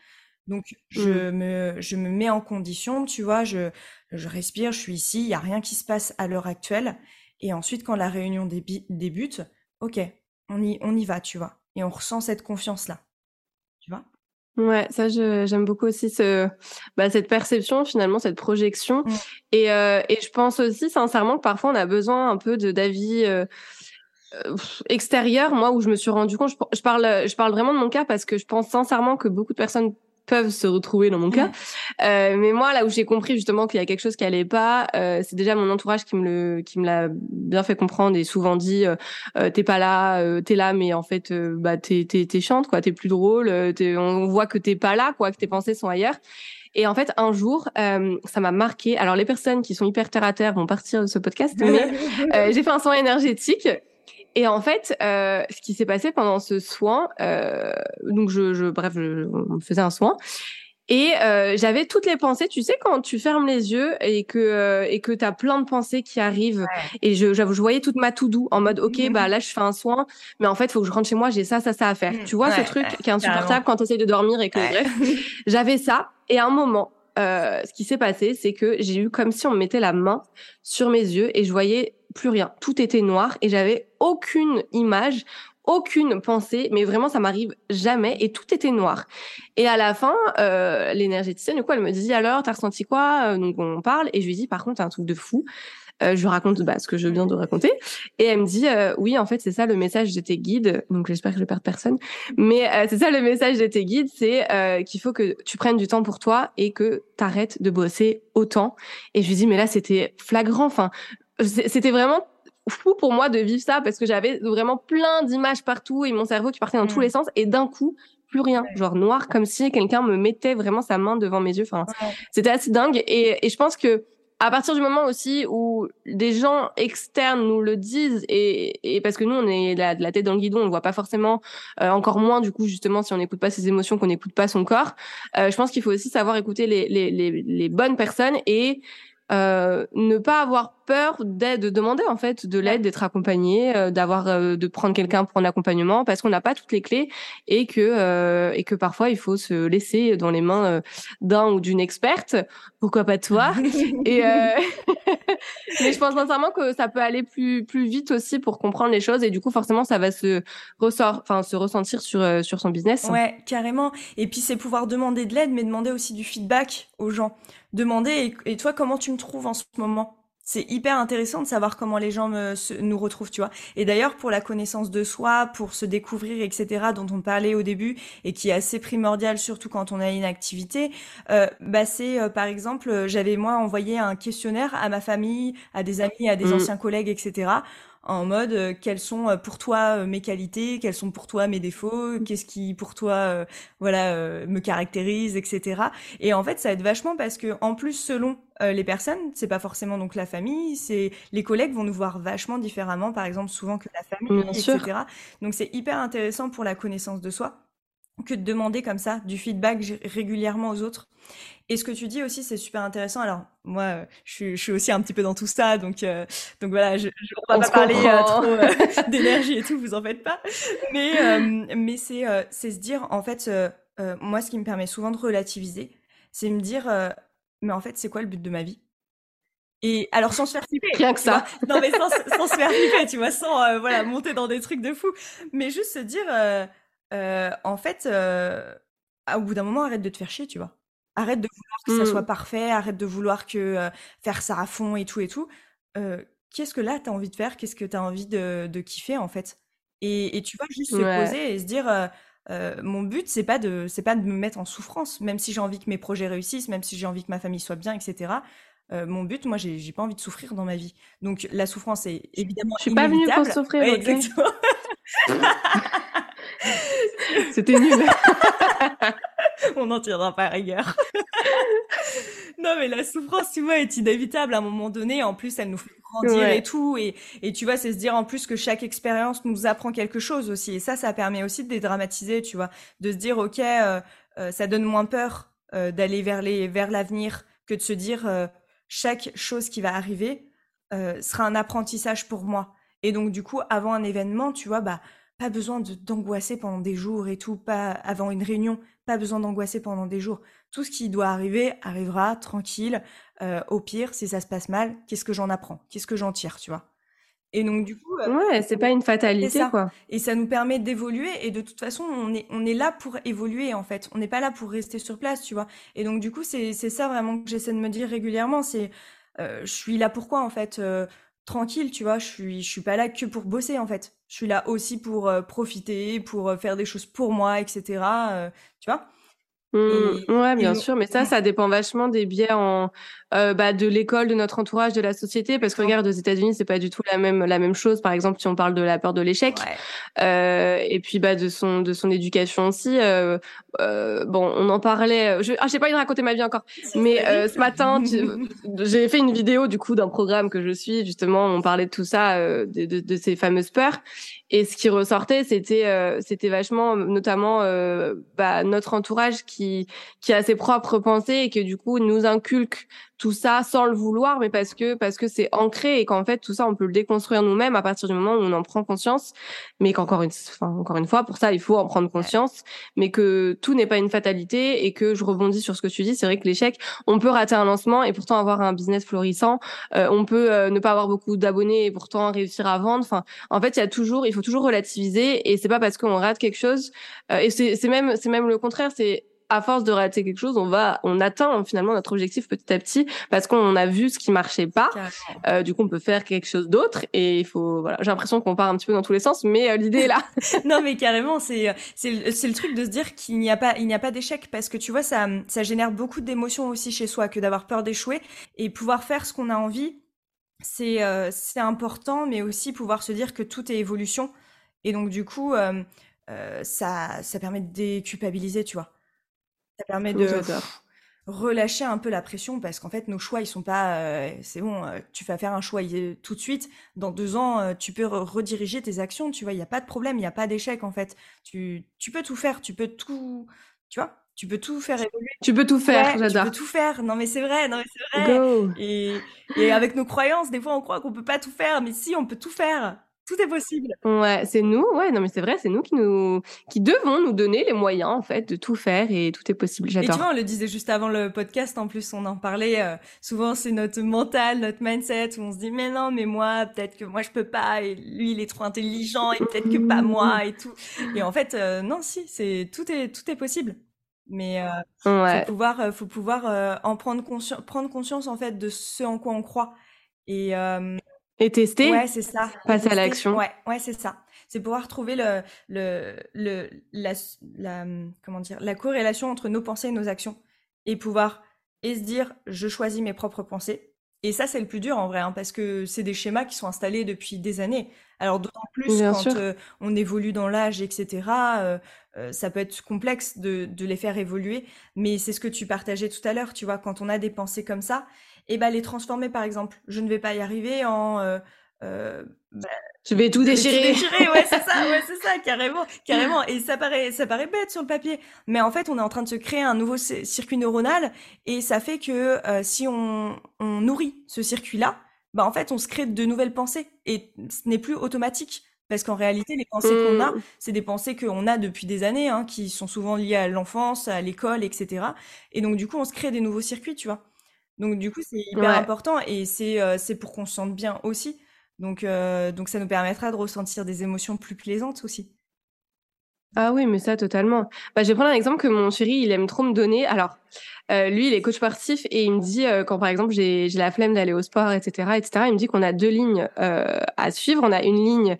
Donc je, mmh. me, je me mets en condition, tu vois, je, je respire, je suis ici, il n'y a rien qui se passe à l'heure actuelle. Et ensuite, quand la réunion débute, ok, on y, on y va, tu vois. Et on ressent cette confiance-là. Tu vois Ouais, ça j'aime beaucoup aussi ce, bah, cette perception finalement, cette projection. Mmh. Et, euh, et je pense aussi sincèrement que parfois on a besoin un peu de d'avis. Euh, extérieur, moi, où je me suis rendu compte, je, parle, je parle vraiment de mon cas parce que je pense sincèrement que beaucoup de personnes peuvent se retrouver dans mon cas. Euh, mais moi, là où j'ai compris justement qu'il y a quelque chose qui allait pas, euh, c'est déjà mon entourage qui me le, qui me l'a bien fait comprendre et souvent dit, euh, euh t'es pas là, euh, t'es là, mais en fait, bah t'es, t'es, t'es chante quoi, t'es plus drôle, on voit que t'es pas là quoi, que tes pensées sont ailleurs. Et en fait, un jour, ça m'a marqué. Alors, les personnes qui sont hyper terre à terre vont partir de ce podcast, mais j'ai fait un soin énergétique et en fait, euh, ce qui s'est passé pendant ce soin, euh, donc je, je bref, je, on me faisait un soin. Et euh, j'avais toutes les pensées, tu sais, quand tu fermes les yeux et que euh, et que t'as plein de pensées qui arrivent. Et je, je, voyais toute ma tout doux en mode, ok, mmh bah là je fais un soin, mais en fait faut que je rentre chez moi, j'ai ça, ça, ça à faire. Mmh. Tu vois ce truc qui est insupportable quand tu de dormir et que bref, j'avais ça. Et à un moment, euh, ce qui s'est passé, c'est que j'ai eu comme si on me mettait la main sur mes yeux et je voyais plus rien. Tout était noir et j'avais aucune image, aucune pensée, mais vraiment ça m'arrive jamais et tout était noir. Et à la fin, euh, l'énergéticienne, du coup, elle me dit alors, t'as ressenti quoi Donc on parle et je lui dis par contre un truc de fou. Euh, je raconte bah, ce que je viens de raconter et elle me dit euh, oui en fait c'est ça le message de tes guides donc j'espère que je perds personne mais euh, c'est ça le message de tes guides c'est euh, qu'il faut que tu prennes du temps pour toi et que t'arrêtes de bosser autant et je lui dis mais là c'était flagrant enfin c'était vraiment fou pour moi de vivre ça parce que j'avais vraiment plein d'images partout et mon cerveau qui partait dans tous mmh. les sens et d'un coup plus rien, genre noir comme si quelqu'un me mettait vraiment sa main devant mes yeux. Enfin, c'était assez dingue et, et je pense que à partir du moment aussi où des gens externes nous le disent et, et parce que nous on est la, la tête dans le guidon, on le voit pas forcément, euh, encore moins du coup justement si on n'écoute pas ses émotions, qu'on n'écoute pas son corps. Euh, je pense qu'il faut aussi savoir écouter les, les, les, les bonnes personnes et euh, ne pas avoir peur d'aide, de demander en fait de l'aide, d'être accompagné, euh, d'avoir, euh, de prendre quelqu'un pour un accompagnement, parce qu'on n'a pas toutes les clés et que et que parfois il faut se laisser dans les mains d'un ou d'une experte, pourquoi pas toi? et mais je pense sincèrement que ça peut aller plus plus vite aussi pour comprendre les choses et du coup forcément ça va se ressort, enfin se ressentir sur sur son business. Ouais, carrément. Et puis c'est pouvoir demander de l'aide, mais demander aussi du feedback aux gens demander et, toi comment tu me trouves en ce moment? C'est hyper intéressant de savoir comment les gens me, nous retrouvent, tu vois. Et d'ailleurs, pour la connaissance de soi, pour se découvrir, etc., dont on parlait au début et qui est assez primordial, surtout quand on a une activité, euh, bah c'est euh, par exemple, j'avais moi envoyé un questionnaire à ma famille, à des amis, à des mmh. anciens collègues, etc en mode euh, quelles sont euh, pour toi euh, mes qualités, quels sont pour toi mes défauts, qu'est-ce qui pour toi voilà me caractérise, etc. Et en fait ça aide vachement parce que en plus selon les personnes, c'est pas forcément donc la famille, c'est les collègues vont nous voir vachement différemment, par exemple souvent que la famille, etc. Donc c'est hyper intéressant pour la connaissance de soi que de demander comme ça du feedback régulièrement aux autres. Et ce que tu dis aussi, c'est super intéressant. Alors, moi, je suis, aussi un petit peu dans tout ça, donc, euh, donc voilà, je ne vais pas parler euh, trop euh, d'énergie et tout, vous en faites pas. Mais, mais c'est, c'est se dire, en fait, moi, ce qui me permet souvent de relativiser, c'est me dire, mais en fait, c'est quoi le but de ma vie? Et alors sans se faire flipper. Rien que ça. Non mais sans, sans se faire flipper, tu vois, sans voilà monter dans des trucs de fou, mais juste se dire, en fait, au bout d'un moment, arrête de te faire chier, tu vois. Arrête de vouloir que ça soit mmh. parfait, arrête de vouloir que faire ça à fond et tout et tout. Qu'est-ce que là tu as envie de faire? Qu'est-ce que tu as envie de, de, kiffer en fait? Et, et, tu vas juste se poser et se dire mon but c'est pas de c'est pas de me mettre en souffrance, même si j'ai envie que mes projets réussissent, même si j'ai envie que ma famille soit bien, etc. mon but, moi, j'ai pas envie de souffrir dans ma vie. Donc la souffrance est évidemment Je suis pas venue pour souffrir. exactement. C'était nul. On n'en tirera pas rigueur. non, mais la souffrance, tu vois, est inévitable à un moment donné. En plus, elle nous fait grandir et tout. Et, et tu vois, c'est se dire en plus que chaque expérience nous apprend quelque chose aussi. Et ça, ça permet aussi de dédramatiser, tu vois. De se dire, OK, euh, euh, ça donne moins peur euh, d'aller vers les vers l'avenir que de se dire chaque chose qui va arriver sera un apprentissage pour moi. Et donc, du coup, avant un événement, tu vois, bah, pas besoin d'angoisser pendant des jours et tout, pas avant une réunion, pas besoin d'angoisser pendant des jours. Tout ce qui doit arriver arrivera tranquille. Euh, au pire, si ça se passe mal, qu'est-ce que j'en apprends? Qu'est-ce que j'en tire, tu vois? Et donc du coup, euh, ouais, c'est pas une fatalité quoi. Et ça nous permet d'évoluer. Et de toute façon, on est on est là pour évoluer en fait. On n'est pas là pour rester sur place, tu vois? Et donc du coup, c'est ça vraiment que j'essaie de me dire régulièrement. C'est euh, je suis là pourquoi en fait tranquille, tu vois? Je suis, je suis pas là que pour bosser en fait. Je suis là aussi pour euh, profiter, pour faire des choses pour moi, etc. Tu vois? Mmh, ouais, bien sûr, mais ça, ça dépend vachement des biais en, euh, bah, de l'école, de notre entourage, de la société, parce que regarde, aux États-Unis, c'est pas du tout la même la même chose. Par exemple, si on parle de la peur de l'échec, euh, et puis bah de son de son éducation aussi. Euh, euh bon, on en parlait. Je, ah, j'ai pas envie de raconter ma vie encore, mais euh, ce matin, j'ai fait une vidéo du coup d'un programme que je suis. Justement, on parlait de tout ça, euh, de, de, de, ces fameuses peurs. Et ce qui ressortait, c'était c'était vachement, notamment, bah, notre entourage qui qui a ses propres pensées et que du coup nous inculque tout ça sans le vouloir, mais parce que parce que c'est ancré et qu'en fait tout ça on peut le déconstruire nous-mêmes à partir du moment où on en prend conscience, mais qu'encore une enfin, encore une fois pour ça il faut en prendre conscience, mais que tout n'est pas une fatalité et que je rebondis sur ce que tu dis, c'est vrai que l'échec, on peut rater un lancement et pourtant avoir un business florissant, euh, on peut euh, ne pas avoir beaucoup d'abonnés et pourtant réussir à vendre. Enfin, en fait il y a toujours, il faut toujours relativiser et c'est pas parce qu'on rate quelque chose euh, et c'est même c'est même le contraire, c'est à force de rater quelque chose, on va, on atteint finalement notre objectif petit à petit parce qu'on a vu ce qui marchait pas. Euh, du coup, on peut faire quelque chose d'autre et il faut, voilà. J'ai l'impression qu'on part un petit peu dans tous les sens, mais euh, l'idée est là. non, mais carrément, c'est, c'est, c'est le truc de se dire qu'il n'y a pas, il n'y a pas d'échec parce que tu vois, ça, ça génère beaucoup d'émotions aussi chez soi que d'avoir peur d'échouer et pouvoir faire ce qu'on a envie c'est euh, c'est important, mais aussi pouvoir se dire que tout est évolution. Et donc, du coup, euh, euh, ça, ça permet de déculpabiliser, tu vois. Ça permet de relâcher un peu la pression parce qu'en fait, nos choix, ils sont pas. c'est bon, tu vas faire un choix tout de suite. Dans deux ans, tu peux rediriger tes actions, tu vois. Il n'y a pas de problème, il n'y a pas d'échec, en fait. Tu, tu peux tout faire, tu peux tout. Tu vois tu peux tout faire évoluer. Tu peux tout faire, j'adore. Tu peux tout faire. Non mais c'est vrai, non mais c'est vrai. Et, et avec nos croyances, des fois on croit qu'on peut pas tout faire, mais si on peut tout faire. Tout est possible. Ouais, c'est nous. Ouais, non mais c'est vrai, c'est nous qui nous qui devons nous donner les moyens en fait de tout faire et tout est possible. J'adore. Et tu vois, on le disait juste avant le podcast. En plus, on en parlait. Euh, souvent, c'est notre mental, notre mindset où on se dit mais non, mais moi, peut-être que moi je peux pas et lui il est trop intelligent et peut-être que pas moi et tout. Et en fait, euh, non, si, c'est tout est tout est possible. Mais euh, ouais. faut pouvoir, euh, faut pouvoir euh, en prendre conscience, prendre conscience en fait de ce en quoi on croit et euh, et tester. Ouais, c'est ça. Passer à l'action. Ouais, ouais, c'est ça. C'est pouvoir trouver le le le la, la comment dire la corrélation entre nos pensées et nos actions et pouvoir et se dire je choisis mes propres pensées et ça, c'est le plus dur en vrai, hein, parce que c'est des schémas qui sont installés depuis des années. Alors d'autant plus quand euh, on évolue dans l'âge, etc. Euh, euh, ça peut être complexe de, de les faire évoluer, mais c'est ce que tu partageais tout à l'heure, tu vois, quand on a des pensées comme ça, et eh ben les transformer par exemple. Je ne vais pas y arriver en euh, euh, bah, je vais tout déchirer. déchirer, ouais, c'est ça, ouais, c'est ça, carrément, carrément. Et ça paraît, ça paraît bête sur le papier, mais en fait, on est en train de se créer un nouveau circuit neuronal, et ça fait que euh, si on, on nourrit ce circuit-là, bah en fait, on se crée de nouvelles pensées, et ce n'est plus automatique. Parce qu'en réalité, les pensées qu'on a, mmh. c'est des pensées qu'on a depuis des années, hein, qui sont souvent liées à l'enfance, à l'école, etc. Et donc, du coup, on se crée des nouveaux circuits, tu vois. Donc, du coup, c'est hyper important et c'est euh, c'est pour qu'on se sente bien aussi. Donc, euh, donc ça nous permettra de ressentir des émotions plus plaisantes aussi. Ah oui, mais ça totalement. Bah, je vais prendre un exemple que mon chéri, il aime trop me donner. Alors, euh, lui, il est coach sportif et il me dit euh, quand par exemple j'ai la flemme d'aller au sport, etc., etc. Il me dit qu'on a deux lignes à suivre. On a une ligne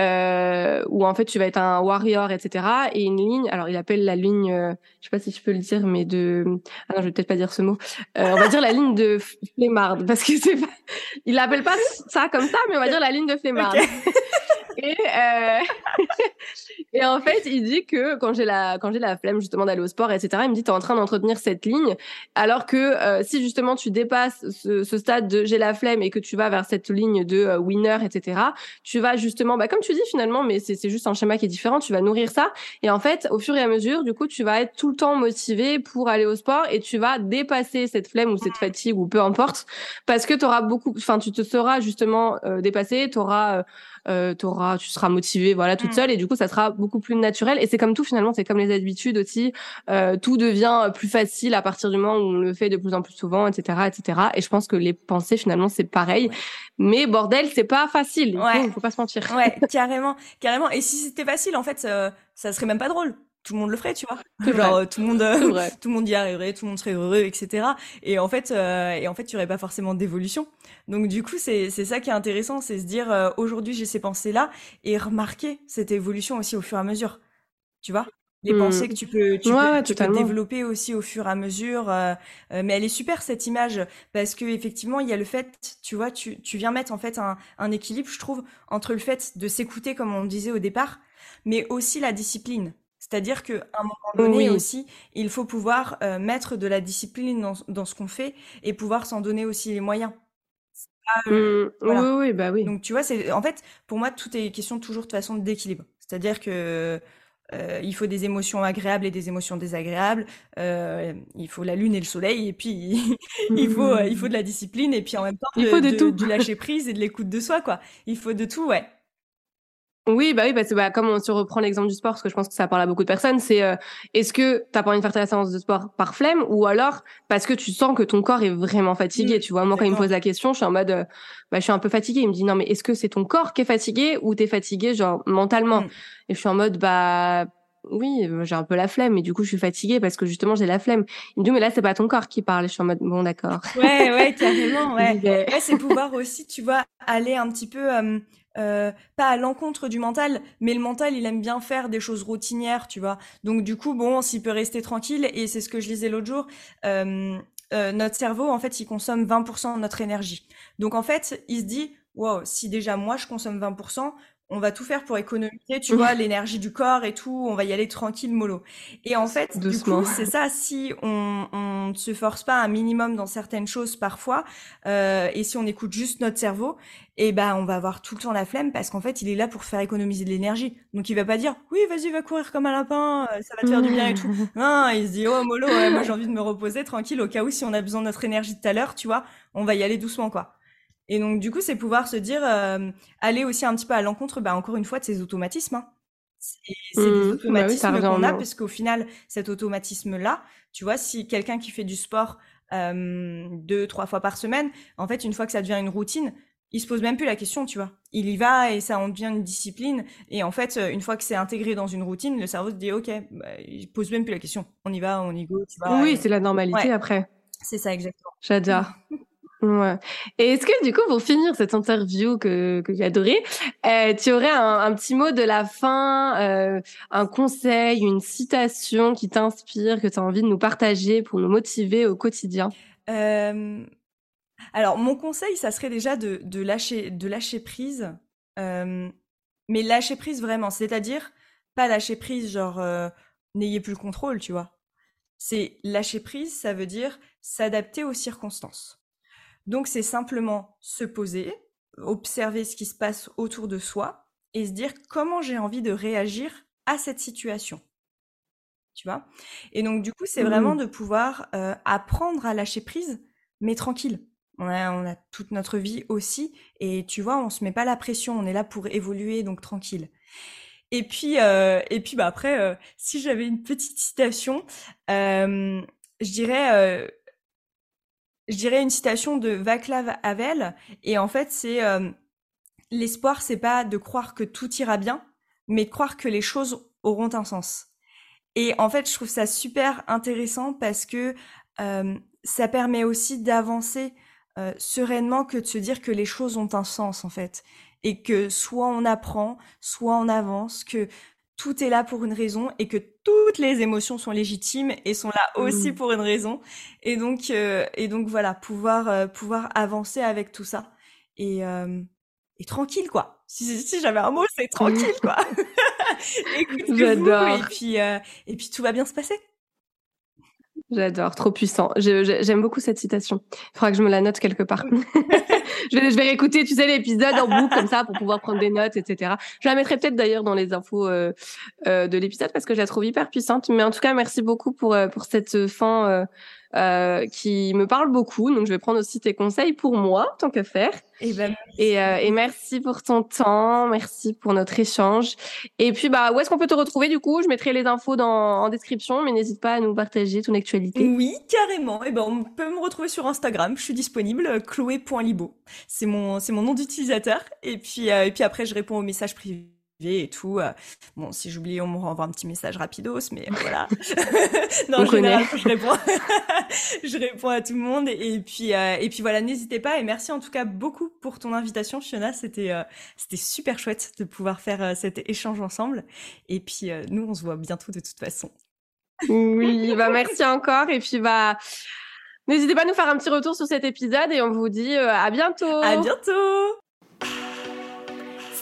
euh, où en fait tu vas être un warrior, etc. Et une ligne, alors il appelle la ligne, euh, je sais pas si je peux le dire, mais de, ah non, je vais peut-être pas dire ce mot. Euh, on va dire la ligne de flemmarde parce que c'est, pas... il l'appelle pas ça comme ça, mais on va dire la ligne de flemmarde. Et, euh... et en fait, il dit que quand j'ai la quand j'ai la flemme justement d'aller au sport, etc. Il me dit t'es en train d'entretenir cette ligne, alors que euh, si justement tu dépasses ce, ce stade de j'ai la flemme et que tu vas vers cette ligne de euh, winner, etc. Tu vas justement, bah comme tu dis finalement, mais c'est c'est juste un schéma qui est différent. Tu vas nourrir ça et en fait, au fur et à mesure, du coup, tu vas être tout le temps motivé pour aller au sport et tu vas dépasser cette flemme ou cette fatigue ou peu importe parce que tu auras beaucoup, enfin tu te seras justement euh, dépassé, tu auras euh, auras, tu seras motivée, voilà, toute mm. seule, et du coup, ça sera beaucoup plus naturel. Et c'est comme tout finalement, c'est comme les habitudes aussi. Euh, tout devient plus facile à partir du moment où on le fait de plus en plus souvent, etc., etc. Et je pense que les pensées finalement, c'est pareil. Mais bordel, c'est pas facile. Ouais. Faut, faut pas se mentir. Ouais, carrément, carrément. Et si c'était facile, en fait, ça, ça serait même pas drôle tout le monde le ferait, tu vois. Genre euh, tout le monde, euh, tout le monde y arriverait, tout le monde serait heureux, etc. Et en fait, euh, et en fait, tu aurais pas forcément d'évolution. Donc du coup, c'est c'est ça qui est intéressant, c'est se dire aujourd'hui j'ai ces pensées là et remarquer cette évolution aussi au fur et à mesure. Tu vois? Les pensées que tu peux, tu, peux, tu peux, développer aussi au fur et à mesure. mais elle est super cette image parce que effectivement il y a le fait, tu vois, tu, tu viens mettre en fait un, un équilibre, je trouve, entre le fait de s'écouter comme on disait au départ, mais aussi la discipline. C'est-à-dire qu'à un moment donné aussi, il faut pouvoir euh, mettre de la discipline dans, dans ce qu'on fait et pouvoir s'en donner aussi les moyens. Euh, mmh. Oui, oui, bah oui. Donc tu vois, c'est en fait pour moi tout est question toujours de façon d'équilibre. C'est-à-dire que euh, il faut des émotions agréables et des émotions désagréables. Euh, il faut la lune et le soleil et puis il faut il faut de la discipline et puis en même temps il faut de, tout. du lâcher prise et de l'écoute de soi quoi. Il faut de tout, ouais. Oui, bah oui, parce que bah, comme on se reprend l'exemple du sport, parce que je pense que ça parle à beaucoup de personnes, c'est euh, est-ce que t'as pas envie de faire ta séance de sport par flemme ou alors parce que tu sens que ton corps est vraiment fatigué. Mmh, tu vois, moi quand il me pose la question, je suis en mode, euh, bah je suis un peu fatiguée. Il me dit non mais est-ce que c'est ton corps qui est fatigué ou t'es fatigué genre mentalement? Mmh. Et je suis en mode bah oui, euh, j'ai un peu la flemme et du coup je suis fatiguée parce que justement j'ai la flemme. Il me dit mais là c'est pas ton corps qui parle. Je suis en mode bon d'accord. Ouais ouais carrément ouais. ouais c'est pouvoir aussi tu vois aller un petit peu euh, pas à l'encontre du mental, mais le mental, il aime bien faire des choses routinières, tu vois. Donc du coup, bon, s'il peut rester tranquille, et c'est ce que je lisais l'autre jour, euh, notre cerveau, en fait, il consomme 20% de notre énergie. Donc, en fait, il se dit, wow, si déjà moi, je consomme 20%, on va tout faire pour économiser, tu vois, l'énergie du corps et tout, on va y aller tranquille, mollo. Et en fait, du coup, c'est ça, si on, ne se force pas un minimum dans certaines choses parfois, euh, et si on écoute juste notre cerveau, et eh ben on va avoir tout le temps la flemme parce qu'en fait, il est là pour faire économiser de l'énergie. Donc il va pas dire "Oui, vas-y, va courir comme un lapin, euh, ça va te faire du bien et tout." Non, il se dit "Oh mollo, moi j'ai envie de me reposer tranquille au cas où si on a besoin de notre énergie tout à l'heure, tu vois, on va y aller doucement quoi." Et donc, du coup, c'est pouvoir se dire, euh, aller aussi un petit peu à l'encontre, bah, encore une fois, de ces automatismes. Hein. C'est des mmh. bah automatismes qu'on a, parce qu'au final, cet automatisme-là, tu vois, si quelqu'un qui fait du sport euh, deux, trois fois par semaine, en fait, une fois que ça devient une routine, il se pose même plus la question, tu vois. Il y va et ça en devient une discipline. Et en fait, une fois que c'est intégré dans une routine, le cerveau se dit, OK, bah, il pose même plus la question. On y va, on y go, tu vois. Oui, c'est la normalité après. C'est ça, exactement. J'adore. Ouais. Et est-ce que du coup, pour finir cette interview que, que j'ai adorée, euh, tu aurais un, petit mot de la fin, euh, un conseil, une citation qui t'inspire, que tu as envie de nous partager pour nous motiver au quotidien? Euh, Alors, mon conseil, ça serait déjà de, de lâcher, de lâcher prise, euh, mais lâcher prise vraiment, c'est-à-dire pas lâcher prise genre euh, n'ayez plus le contrôle, tu vois. C'est lâcher prise, ça veut dire s'adapter aux circonstances. Donc c'est simplement se poser, observer ce qui se passe autour de soi et se dire comment j'ai envie de réagir à cette situation. Tu vois? Et donc du coup, c'est vraiment mmh. de pouvoir euh, apprendre à lâcher prise, mais tranquille. On a, toute notre vie aussi, et tu vois, on se met pas la pression, on est là pour évoluer, donc tranquille. Et puis, euh, et puis bah après, euh, si j'avais une petite citation, je dirais je dirais une citation de Vaclav Havel. Et en fait, c'est euh, l'espoir, c'est pas de croire que tout ira bien, mais de croire que les choses auront un sens. Et en fait, je trouve ça super intéressant parce que euh, ça permet aussi d'avancer euh, sereinement que de se dire que les choses ont un sens en fait et que soit on apprend, soit on avance, que tout est là pour une raison et que toutes les émotions sont légitimes et sont là aussi mmh. pour une raison. Et donc, euh, et donc voilà, pouvoir, euh, pouvoir avancer avec tout ça. Et, euh, et tranquille, quoi. Si, si j'avais un mot, c'est tranquille, quoi. J'adore. Et puis, et puis tout va bien se passer. J'adore, trop puissant. J'aime beaucoup cette citation. Il faudra que je me la note quelque part. je, vais, je vais réécouter, tu sais, l'épisode en boucle comme ça pour pouvoir prendre des notes, etc. Je la mettrai peut-être d'ailleurs dans les infos euh, euh, de l'épisode parce que je la trouve hyper puissante. Mais en tout cas, merci beaucoup pour euh, pour cette fin euh, qui me parle beaucoup. Donc, je vais prendre aussi tes conseils pour moi, tant que faire. Et, ben, et, euh, et, merci pour ton temps, merci pour notre échange. Et puis, bah, où est-ce qu'on peut te retrouver du coup? Je mettrai les infos dans, en description, mais n'hésite pas à nous partager ton actualité. Oui, carrément. Et ben, on peut me retrouver sur Instagram. Je suis disponible, chloé.libo. C'est mon, c'est mon nom d'utilisateur. Et puis, euh, et puis après, je réponds aux messages privés et tout. Euh, bon, si j'oublie, on me renvoie un petit message rapidos, mais voilà. non, en général, je réponds, je réponds à tout le monde. Et puis, euh, et puis voilà, n'hésitez pas. Et merci en tout cas beaucoup pour ton invitation, Fiona. C'était, euh, c'était super chouette de pouvoir faire cet échange ensemble. Et puis, nous, on se voit bientôt de toute façon. oui, bah merci encore. Et puis, bah, n'hésitez pas à nous faire un petit retour sur cet épisode et on vous dit à bientôt. À bientôt.